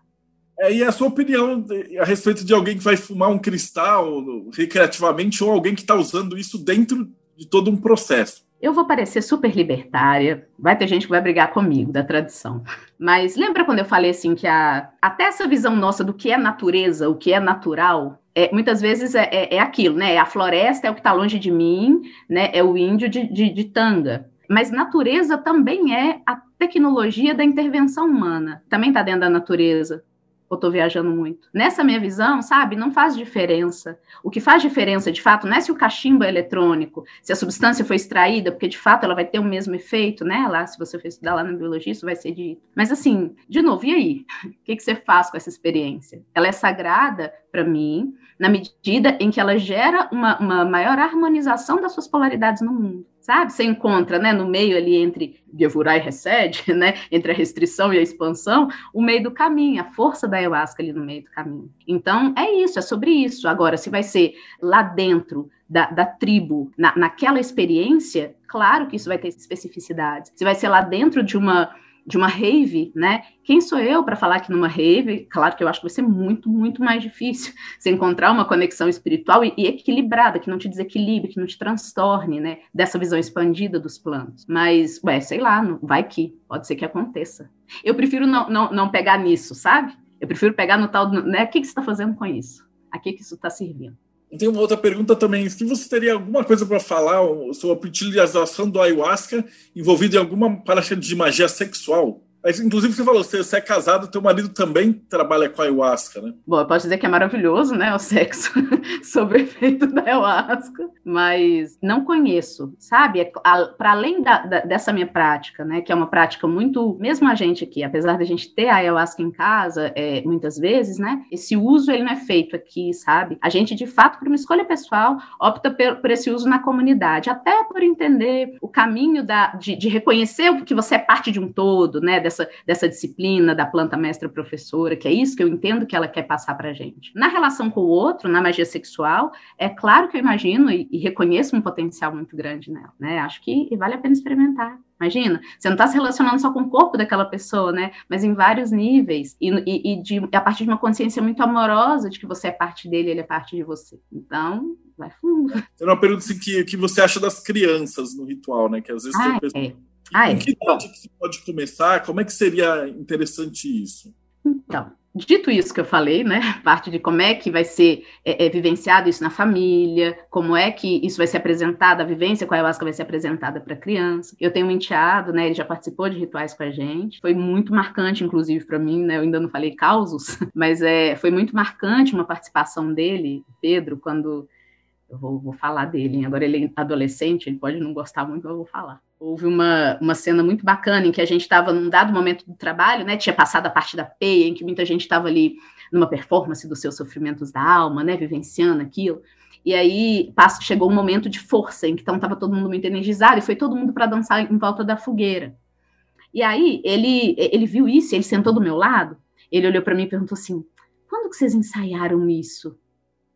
É, e a sua opinião a respeito de alguém que vai fumar um cristal recreativamente ou alguém que está usando isso dentro de todo um processo? Eu vou parecer super libertária, vai ter gente que vai brigar comigo da tradição. Mas lembra quando eu falei assim que a, até essa visão nossa do que é natureza, o que é natural, é, muitas vezes é, é, é, aquilo, né? A floresta é o que está longe de mim, né? É o índio de, de, de tanga. Mas natureza também é a tecnologia da intervenção humana. Também está dentro da natureza ou estou viajando muito? Nessa minha visão, sabe, não faz diferença. O que faz diferença, de fato, não é se o cachimbo é eletrônico, se a substância foi extraída, porque de fato ela vai ter o mesmo efeito, né? Lá, se você for estudar lá na biologia, isso vai ser dito. Mas assim, de novo, e aí? O que, que você faz com essa experiência? Ela é sagrada para mim, na medida em que ela gera uma, uma maior harmonização das suas polaridades no mundo sabe? Você encontra, né, no meio ali entre Gevurah e Resed, né, entre a restrição e a expansão, o meio do caminho, a força da ayahuasca ali no meio do caminho. Então, é isso, é sobre isso. Agora, se vai ser lá dentro da, da tribo, na, naquela experiência, claro que isso vai ter especificidade. Se vai ser lá dentro de uma de uma rave, né? Quem sou eu para falar que numa rave, claro que eu acho que vai ser muito, muito mais difícil você encontrar uma conexão espiritual e, e, equilibrada, que não te desequilibre, que não te transtorne, né? Dessa visão expandida dos planos. Mas, ué, sei lá, vai que, pode ser que aconteça. Eu prefiro não, não, não pegar nisso, sabe? Eu prefiro pegar no tal, né? O que, que você está fazendo com isso? A que, que isso está servindo? Tem uma outra pergunta também. Se você teria alguma coisa para falar sobre a utilização do ayahuasca envolvida em alguma prática de magia sexual? Mas, inclusive, você falou, você, você é casado, teu marido também trabalha com ayahuasca, né? Bom, eu posso dizer que é maravilhoso, né, o sexo sob efeito da ayahuasca, mas não conheço, sabe? É, Para além da, da, dessa minha prática, né, que é uma prática muito, mesmo a gente aqui, apesar da gente ter a ayahuasca em casa, é, muitas vezes, né, esse uso ele não é feito aqui, sabe? A gente, de fato, por uma escolha pessoal, opta por, por esse uso na comunidade, até por entender o caminho da, de, de reconhecer que você é parte de um todo, né, dessa, dessa disciplina da planta mestra professora, que é isso que eu entendo que ela quer passar para a gente. Na relação com o outro, na magia sexual, é claro que eu imagino e, e reconheço um potencial muito grande nela, né? Acho que vale a pena experimentar. Imagina, você não está se relacionando só com o corpo daquela pessoa, né? Mas em vários níveis. E, e, e de, a partir de uma consciência muito amorosa de que você é parte dele, ele é parte de você. Então, vai fundo. Tem uma pergunta assim, que, que você acha das crianças no ritual, né? Que às vezes ah, tem pessoas... é. Ah, é. que idade que pode começar? Como é que seria interessante isso? Então, dito isso que eu falei, né? Parte de como é que vai ser é, é, vivenciado isso na família, como é que isso vai ser apresentado, a vivência com a ayahuasca vai ser apresentada para a criança. Eu tenho um enteado, né? Ele já participou de rituais com a gente. Foi muito marcante, inclusive, para mim, né? Eu ainda não falei causos, mas é, foi muito marcante uma participação dele, Pedro, quando eu vou, vou falar dele. Agora ele é adolescente, ele pode não gostar muito, mas eu vou falar. Houve uma, uma cena muito bacana em que a gente estava num dado momento do trabalho, né? Tinha passado a parte da peia, em que muita gente estava ali numa performance dos seus sofrimentos da alma, né? Vivenciando aquilo. E aí chegou um momento de força, em que então estava todo mundo muito energizado, e foi todo mundo para dançar em volta da fogueira. E aí ele, ele viu isso, ele sentou do meu lado, ele olhou para mim e perguntou assim: quando que vocês ensaiaram isso?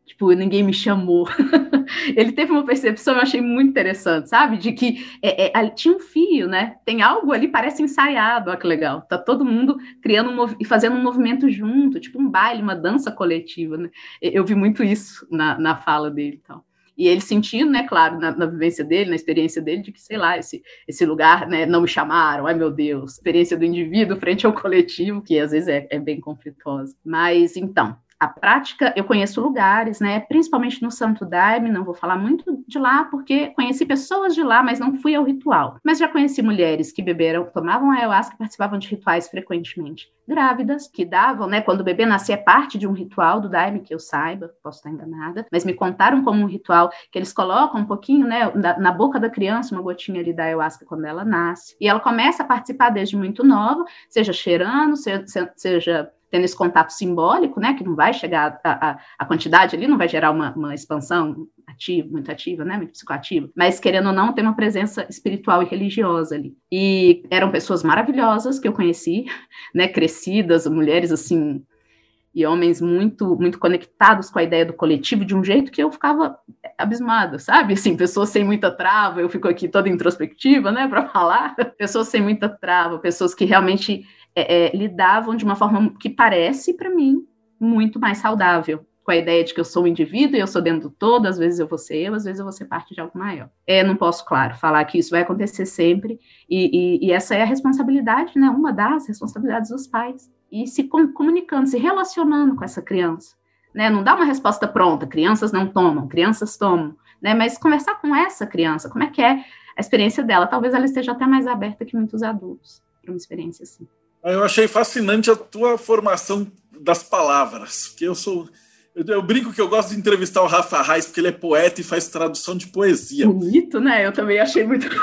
Tipo, ninguém me chamou. ele teve uma percepção, eu achei muito interessante, sabe? De que é, é, tinha um fio, né? Tem algo ali, parece ensaiado, olha que legal. Tá todo mundo criando e fazendo um movimento junto, tipo um baile, uma dança coletiva, né? Eu vi muito isso na, na fala dele então. E ele sentindo, né, claro, na, na, vivência dele, na experiência dele, de que, sei lá, esse, esse lugar, né, não me chamaram, ai meu Deus, experiência do indivíduo frente ao coletivo, que às vezes é, é bem conflituosa. Mas, então, a prática, eu conheço lugares, né? Principalmente no Santo Daime, não vou falar muito de lá, porque conheci pessoas de lá, mas não fui ao ritual. Mas já conheci mulheres que beberam, tomavam ayahuasca participavam de rituais frequentemente. Grávidas, que davam, né? Quando o bebê nascia, é parte de um ritual do Daime, que eu saiba, posso estar enganada, mas me contaram como um ritual que eles colocam um pouquinho, né? Na, na boca da criança, uma gotinha ali da ayahuasca quando ela nasce. E ela começa a participar desde muito nova, seja cheirando, seja, seja tendo esse contato simbólico, né, que não vai chegar a, a, a quantidade ali, não vai gerar uma, uma, expansão ativa, muito ativa, né, muito psicoativa, mas querendo ou não, tem uma presença espiritual e religiosa ali. E eram pessoas maravilhosas que eu conheci, né, crescidas, mulheres assim, e homens muito muito conectados com a ideia do coletivo de um jeito que eu ficava abismada, sabe? Assim, pessoas sem muita trava, eu fico aqui toda introspectiva, né, para falar. Pessoas sem muita trava, pessoas que realmente é, é, lidavam de uma forma que parece, para mim, muito mais saudável, com a ideia de que eu sou um indivíduo e eu sou dentro do todo, às vezes eu vou ser eu, às vezes eu vou ser parte de algo maior. É, não posso, claro, falar que isso vai acontecer sempre, e, e, e essa é a responsabilidade, né, uma das responsabilidades dos pais, e se com, comunicando, se relacionando com essa criança. Né, não dá uma resposta pronta, crianças não tomam, crianças tomam, né, mas conversar com essa criança, como é que é a experiência dela, talvez ela esteja até mais aberta que muitos adultos para uma experiência assim. Eu achei fascinante a tua formação das palavras, porque eu sou. Eu, eu, brinco que eu gosto de entrevistar o Rafa Reis, porque ele é poeta e faz tradução de poesia. Bonito, né? Eu também achei muito.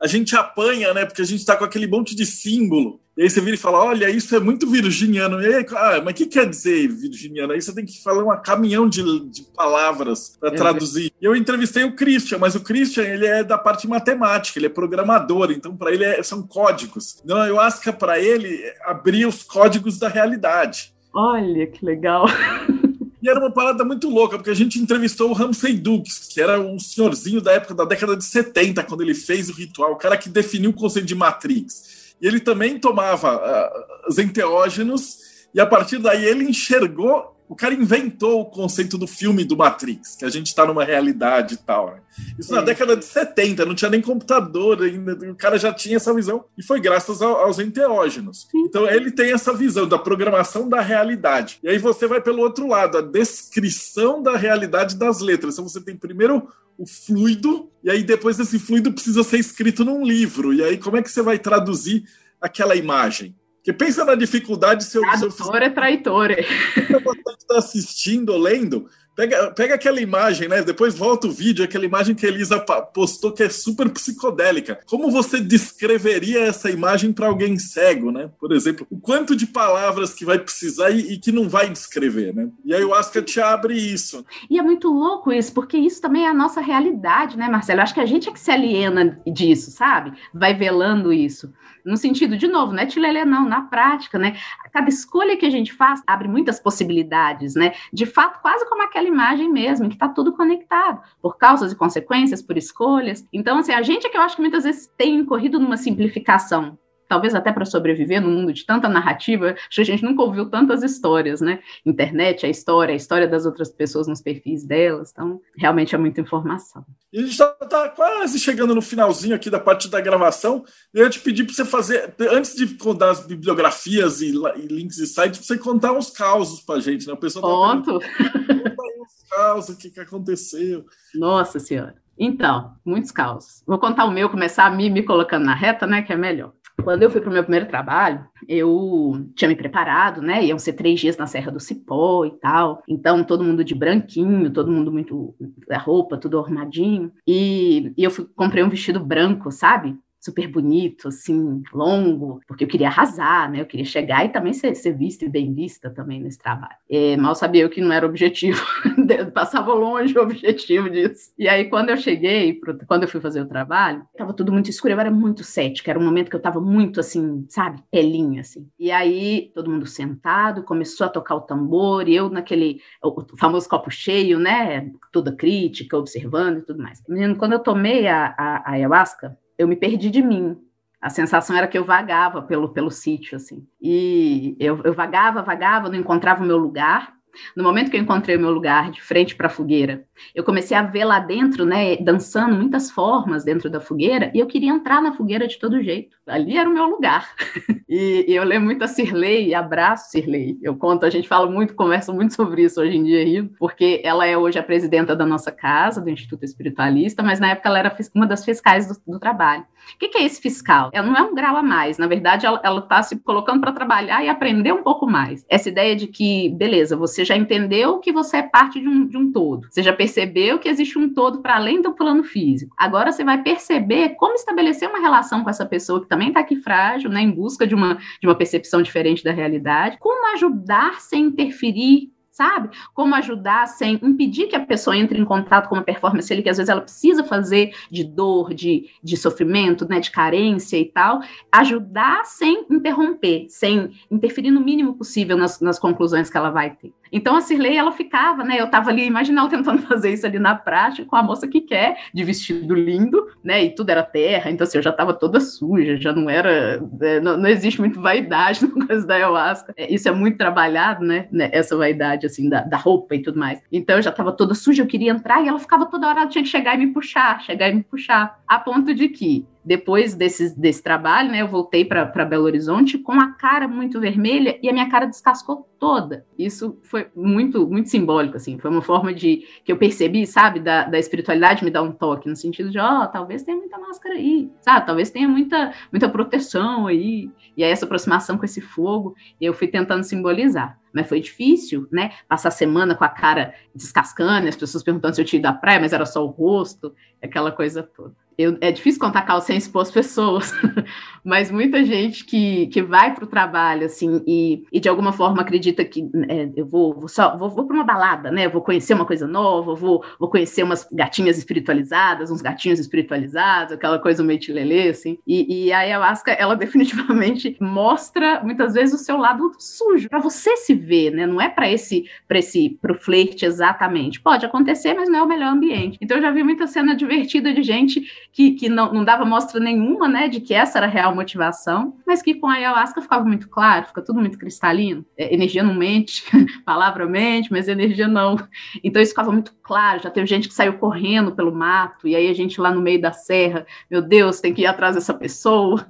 a gente apanha, né? Porque a gente está com aquele monte de símbolo. E aí você vira e fala: olha, isso é muito virginiano. E aí, ah, mas o que quer dizer virginiano? Aí você tem que falar um caminhão de, de palavras para traduzir. E eu entrevistei o Christian, mas o Christian ele é da parte matemática, ele é programador, então para ele é, são códigos. Então eu acho que para ele abrir os códigos da realidade. Olha que legal. E era uma parada muito louca, porque a gente entrevistou o Ramsey Dukes, que era um senhorzinho da época da década de 70, quando ele fez o ritual, o cara que definiu o conceito de Matrix. E ele também tomava uh, os enteógenos, e a partir daí ele enxergou. O cara inventou o conceito do filme do Matrix, que a gente está numa realidade e tal. Né? Isso na década de 70, não tinha nem computador ainda, o cara já tinha essa visão, e foi graças ao, aos enteógenos. Então ele tem essa visão da programação da realidade. E aí você vai pelo outro lado, a descrição da realidade das letras. Então você tem primeiro o fluido, e aí depois esse fluido precisa ser escrito num livro. E aí, como é que você vai traduzir aquela imagem? Porque pensa na dificuldade se eu. Tradutor é traitor. Você está assistindo, lendo, Pega, pega aquela imagem, né? Depois volta o vídeo, aquela imagem que a Elisa postou que é super psicodélica. Como você descreveria essa imagem para alguém cego, né? Por exemplo, o quanto de palavras que vai precisar e, e, que não vai descrever, né? E aí o Asca te abre isso. E é muito louco isso, porque isso também é a nossa realidade, né, Marcelo? Eu acho que a gente é que se aliena disso, sabe? Vai velando isso no sentido, de novo, não é tilelê, não, na prática, né? Cada escolha que a gente faz abre muitas possibilidades, né? De fato, quase como aquela imagem mesmo, que está tudo conectado, por causas e consequências, por escolhas. Então, assim, a gente é que eu acho que muitas vezes tem corrido numa simplificação talvez até para sobreviver no mundo de tanta narrativa, acho que a gente nunca ouviu tantas histórias, né? Internet, a história, a história das outras pessoas nos perfis delas, então realmente é muita informação. E a gente está tá quase chegando no finalzinho aqui da parte da gravação. Eu ia te pedir para você fazer, antes de contar as bibliografias e, e links e sites, para você contar uns causos para a gente, né? O pessoal. Tá uns causos, o que, que aconteceu. Nossa Senhora. Então, muitos causos. Vou contar o meu, começar a me, me colocando na reta, né? Que é melhor. Quando eu fui para o meu primeiro trabalho, eu tinha me preparado, né? Iam ser três dias na Serra do Cipó e tal. Então, todo mundo de branquinho, todo mundo muito. a roupa, tudo arrumadinho. E, e eu fui, comprei um vestido branco, sabe? Super bonito, assim, longo, porque eu queria arrasar, né? Eu queria chegar e também ser, ser vista e bem vista também nesse trabalho. É, mal sabia eu que não era objetivo, passava longe o objetivo disso. E aí, quando eu cheguei, quando eu fui fazer o trabalho, tava tudo muito escuro, eu era muito cética, era um momento que eu tava muito, assim, sabe, pelinha, assim. E aí, todo mundo sentado, começou a tocar o tambor, e eu naquele, o famoso copo cheio, né? Toda crítica, observando e tudo mais. Menino, quando eu tomei a, a, a ayahuasca, eu me perdi de mim. A sensação era que eu vagava pelo, pelo sítio, assim. E eu, eu vagava, vagava, não encontrava o meu lugar. No momento que eu encontrei o meu lugar de frente para a fogueira, eu comecei a ver lá dentro, né, dançando muitas formas dentro da fogueira, e eu queria entrar na fogueira de todo jeito. Ali era o meu lugar. e, e, eu lembro muito a Cirlei, abraço Cirlei. Eu conto, a gente fala muito, conversa muito sobre isso hoje em dia, porque ela é hoje a presidenta da nossa casa, do Instituto Espiritualista, mas na época ela era uma das fiscais do, do trabalho. O que, que, é esse fiscal? Ela não é um grau a mais, na verdade, ela está se colocando para trabalhar e aprender um pouco mais. Essa ideia de que, beleza, você já entendeu que você é parte de um, de um todo, você já percebeu que existe um todo para além do plano físico. Agora você vai perceber como estabelecer uma relação com essa pessoa que também está aqui frágil, né, em busca de uma, de uma percepção diferente da realidade, como ajudar sem interferir sabe? Como ajudar sem impedir que a pessoa entre em contato com uma performance ali que às vezes ela precisa fazer de dor, de, de sofrimento, né, de carência e tal. Ajudar sem interromper, sem interferir no mínimo possível nas, nas conclusões que ela vai ter. Então a Cirlei, ela ficava, né? Eu estava ali, imaginando tentando fazer isso ali na prática com a moça que quer, de vestido lindo, né? E tudo era terra, então assim, eu já estava toda suja, já não era. É, não, não, existe muito vaidade no caso da ayahuasca. É, isso é muito trabalhado, né? né essa vaidade, assim, da, da roupa e tudo mais. Então eu já estava toda suja, eu queria entrar e ela ficava toda hora, ela tinha que chegar e me puxar, chegar e me puxar. A ponto de que depois desse, desse trabalho, né, eu voltei para Belo Horizonte com a cara muito vermelha e a minha cara descascou toda. Isso foi muito muito simbólico, assim. Foi uma forma de que eu percebi, sabe, da, da espiritualidade me dar um toque, no sentido de, ó, oh, talvez tenha muita máscara aí, sabe? Talvez tenha muita, muita proteção aí. E aí essa aproximação com esse fogo, eu fui tentando simbolizar mas foi difícil, né? Passar a semana com a cara descascando, as pessoas perguntando se eu tinha ido à praia, mas era só o rosto, aquela coisa toda eu, é difícil contar caos sem expor as pessoas, mas muita gente que, que vai para o trabalho, assim, e, e de alguma forma acredita que é, eu vou, vou só vou, vou para uma balada, né? Vou conhecer uma coisa nova, vou, vou conhecer umas gatinhas espiritualizadas, uns gatinhos espiritualizados, aquela coisa meio tilelê, assim. E, e a ayahuasca, ela definitivamente mostra muitas vezes o seu lado sujo, para você se ver, né? Não é para esse, para esse, pro flerte exatamente. Pode acontecer, mas não é o melhor ambiente. Então eu já vi muita cena divertida de gente que, que não, não dava mostra nenhuma, né, de que essa era a real motivação, mas que com a ayahuasca ficava muito claro, fica tudo muito cristalino. É, energia não mente, palavra mente, mas energia não. Então isso ficava muito claro. Já teve gente que saiu correndo pelo mato, e aí a gente lá no meio da serra, meu Deus, tem que ir atrás dessa pessoa.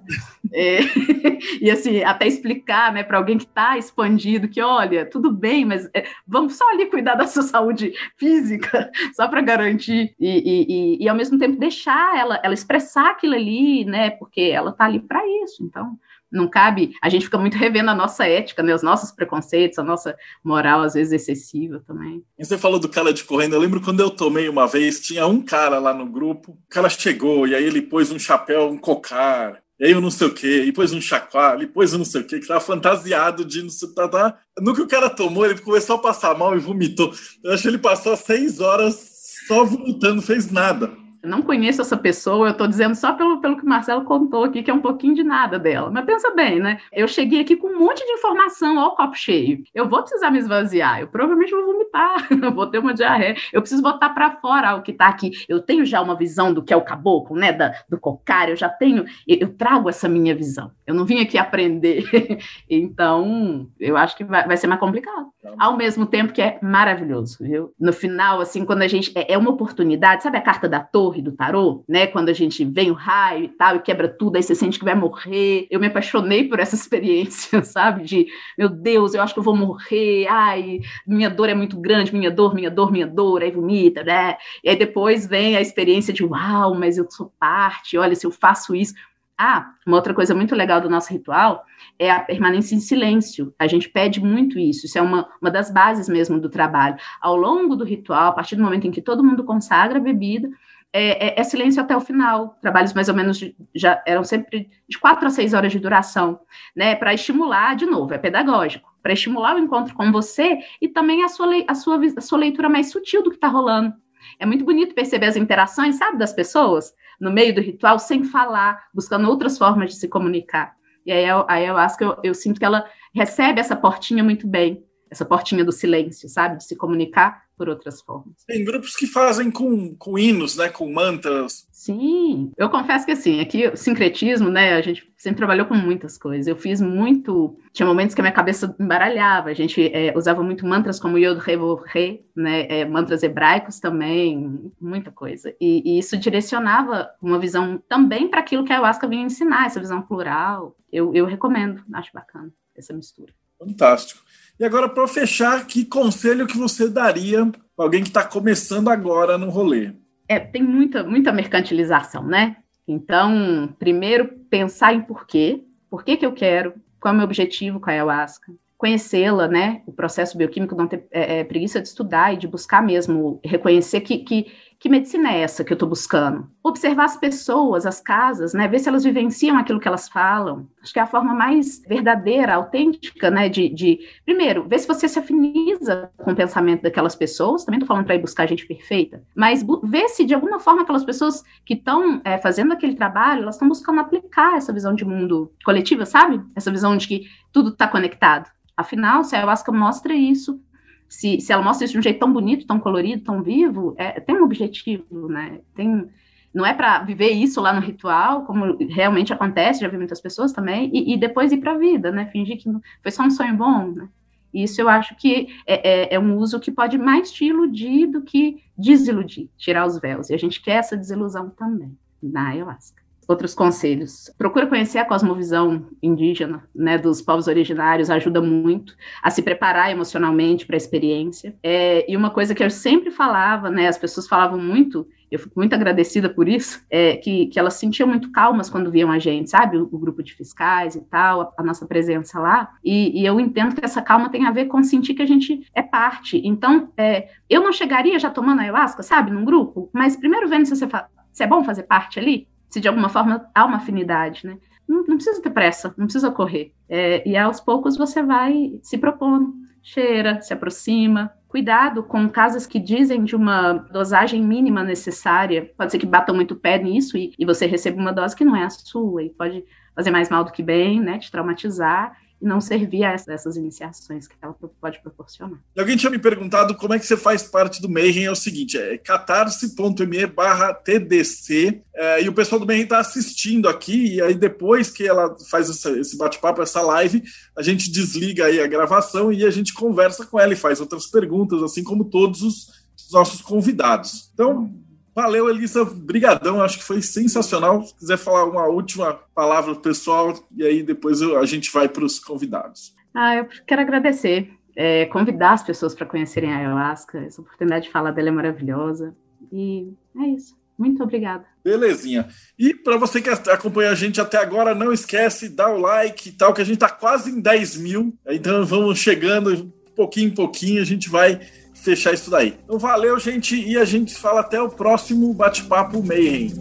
É, e assim, até explicar, né, para alguém que está expandido, que olha, tudo bem, mas é, vamos só ali cuidar da sua saúde física, só para garantir, e, e, e, e ao mesmo tempo deixar ela ela, expressar aquilo ali, né? Porque ela tá ali para isso. Então, não cabe. A gente fica muito revendo a nossa ética, né? Os nossos preconceitos, a nossa moral, às vezes, excessiva também. E você falou do cara de correndo. Eu lembro quando eu tomei uma vez, tinha um cara lá no grupo, o cara chegou e aí ele pôs um chapéu, um cocar. E aí eu não sei o quê, e pôs um chacoalho, e pôs um não sei o quê, que tava fantasiado de não sei tá, tá. No que o cara tomou, ele começou a passar mal e vomitou. Eu acho que ele passou seis horas só vomitando, fez nada não conheço essa pessoa, eu estou dizendo só pelo, pelo que o Marcelo contou aqui, que é um pouquinho de nada dela. Mas pensa bem, né? Eu cheguei aqui com um monte de informação, ó, copo cheio. Eu vou precisar me esvaziar, eu provavelmente vou vomitar, vou ter uma diarreia. Eu preciso botar para fora o que está aqui. Eu tenho já uma visão do que é o caboclo, né? Da, do cocar, eu já tenho, eu, trago essa minha visão. Eu não vim aqui aprender. então, eu acho que vai, vai ser mais complicado. Ao mesmo tempo que é maravilhoso, viu? No final, assim, quando a gente. É, é uma oportunidade, sabe a carta da torre? torre do tarô, né? Quando a gente vem o raio e tal, e quebra tudo, aí você sente que vai morrer. Eu me apaixonei por essa experiência, sabe? De, meu Deus, eu acho que eu vou morrer, ai, minha dor é muito grande, minha dor, minha dor, minha dor, aí vomita, né? E aí depois vem a experiência de, uau, mas eu sou parte, olha, se eu faço isso. Ah, uma outra coisa muito legal do nosso ritual é a permanência em silêncio. A gente pede muito isso, isso é uma, uma das bases mesmo do trabalho. Ao longo do ritual, a partir do momento em que todo mundo consagra a bebida, é, é, é, silêncio até o final. Trabalhos mais ou menos de, já eram sempre de quatro a seis horas de duração, né? Para estimular, de novo, é pedagógico, para estimular o encontro com você e também a sua, a sua, a sua leitura mais sutil do que está rolando. É muito bonito perceber as interações, sabe, das pessoas no meio do ritual, sem falar, buscando outras formas de se comunicar. E aí, aí eu acho que eu, eu sinto que ela recebe essa portinha muito bem essa portinha do silêncio, sabe? De se comunicar por outras formas. Tem grupos que fazem com, com hinos, né? Com mantras. Sim, eu confesso que assim, aqui o sincretismo, né? A gente sempre trabalhou com muitas coisas. Eu fiz muito. Tinha momentos que a minha cabeça embaralhava. A gente é, usava muito mantras como Yod Re Vov Re, né? É, mantras hebraicos também, muita coisa. E, e isso direcionava uma visão também para aquilo que a ayahuasca vinha ensinar, essa visão plural. Eu, eu recomendo, acho bacana essa mistura. Fantástico. E agora, para fechar, que conselho que você daria para alguém que está começando agora no rolê? É, tem muita, muita mercantilização, né? Então, primeiro, pensar em porquê. Por que, que eu quero? Qual é o meu objetivo com a ayahuasca? Conhecê-la, né? O processo bioquímico, não ter é, é, preguiça de estudar e de buscar mesmo, reconhecer que, que que medicina é essa que eu estou buscando? Observar as pessoas, as casas, né? Ver se elas vivenciam aquilo que elas falam. Acho que é a forma mais verdadeira, autêntica, né? De, de primeiro, ver se você se afiniza com o pensamento daquelas pessoas. Também estou falando para ir buscar gente perfeita, mas ver se de alguma forma aquelas pessoas que estão é, fazendo aquele trabalho, elas estão buscando aplicar essa visão de mundo coletiva, sabe? Essa visão de que tudo está conectado. Afinal, se a ayahuasca mostra isso, se, se ela mostra isso de um jeito tão bonito, tão colorido, tão vivo, é, tem um objetivo, né? Tem, não é para viver isso lá no ritual, como realmente acontece, já vi muitas pessoas também, e, e depois ir para a vida, né? Fingir que foi só um sonho bom, né? Isso eu acho que é, é, é, um uso que pode mais te iludir do que desiludir, tirar os véus. E a gente quer essa desilusão também na ayahuasca outros conselhos. Procura conhecer a cosmovisão indígena, né, dos povos originários, ajuda muito a se preparar emocionalmente para a experiência. É, e uma coisa que eu sempre falava, né, as pessoas falavam muito, eu fico muito agradecida por isso, é que, que elas se sentiam muito calmas quando viam a gente, sabe? O, o grupo de fiscais e tal, a, a nossa presença lá. E, e, eu entendo que essa calma tem a ver com sentir que a gente é parte. Então, é, eu não chegaria já tomando ayahuasca, sabe, num grupo, mas primeiro vendo se, você se é bom fazer parte ali, se de alguma forma há uma afinidade, né? Não, não precisa ter pressa, não precisa correr. É, e aos poucos você vai se propondo, cheira, se aproxima. Cuidado com casas que dizem de uma dosagem mínima necessária. Pode ser que batam muito pé nisso e, e você receba uma dose que não é a sua e pode fazer mais mal do que bem, né? Te traumatizar e não servir a essas iniciações que ela pode proporcionar. E alguém tinha me perguntado como é que você faz parte do Mayhem, é o seguinte, é catarse.me barra TDC, é, e o pessoal do Mayhem está assistindo aqui, e aí depois que ela faz essa, esse bate-papo, essa live, a gente desliga aí a gravação e a gente conversa com ela e faz outras perguntas, assim como todos os nossos convidados. Então, Valeu, Elisa. Brigadão. Acho que foi sensacional. Se quiser falar uma última palavra pro pessoal, e aí depois eu, a gente vai para os convidados. Ah, eu quero agradecer. É, convidar as pessoas para conhecerem a ayahuasca. Essa oportunidade de falar dela é maravilhosa. E é isso. Muito obrigada. Belezinha. E para você que acompanha a gente até agora, não esquece, dá o like e tal, que a gente está quase em 10 mil. Então vamos chegando, pouquinho em pouquinho, a gente vai fechar isso daí. Então valeu, gente, e a gente fala até o próximo bate-papo Mayhem.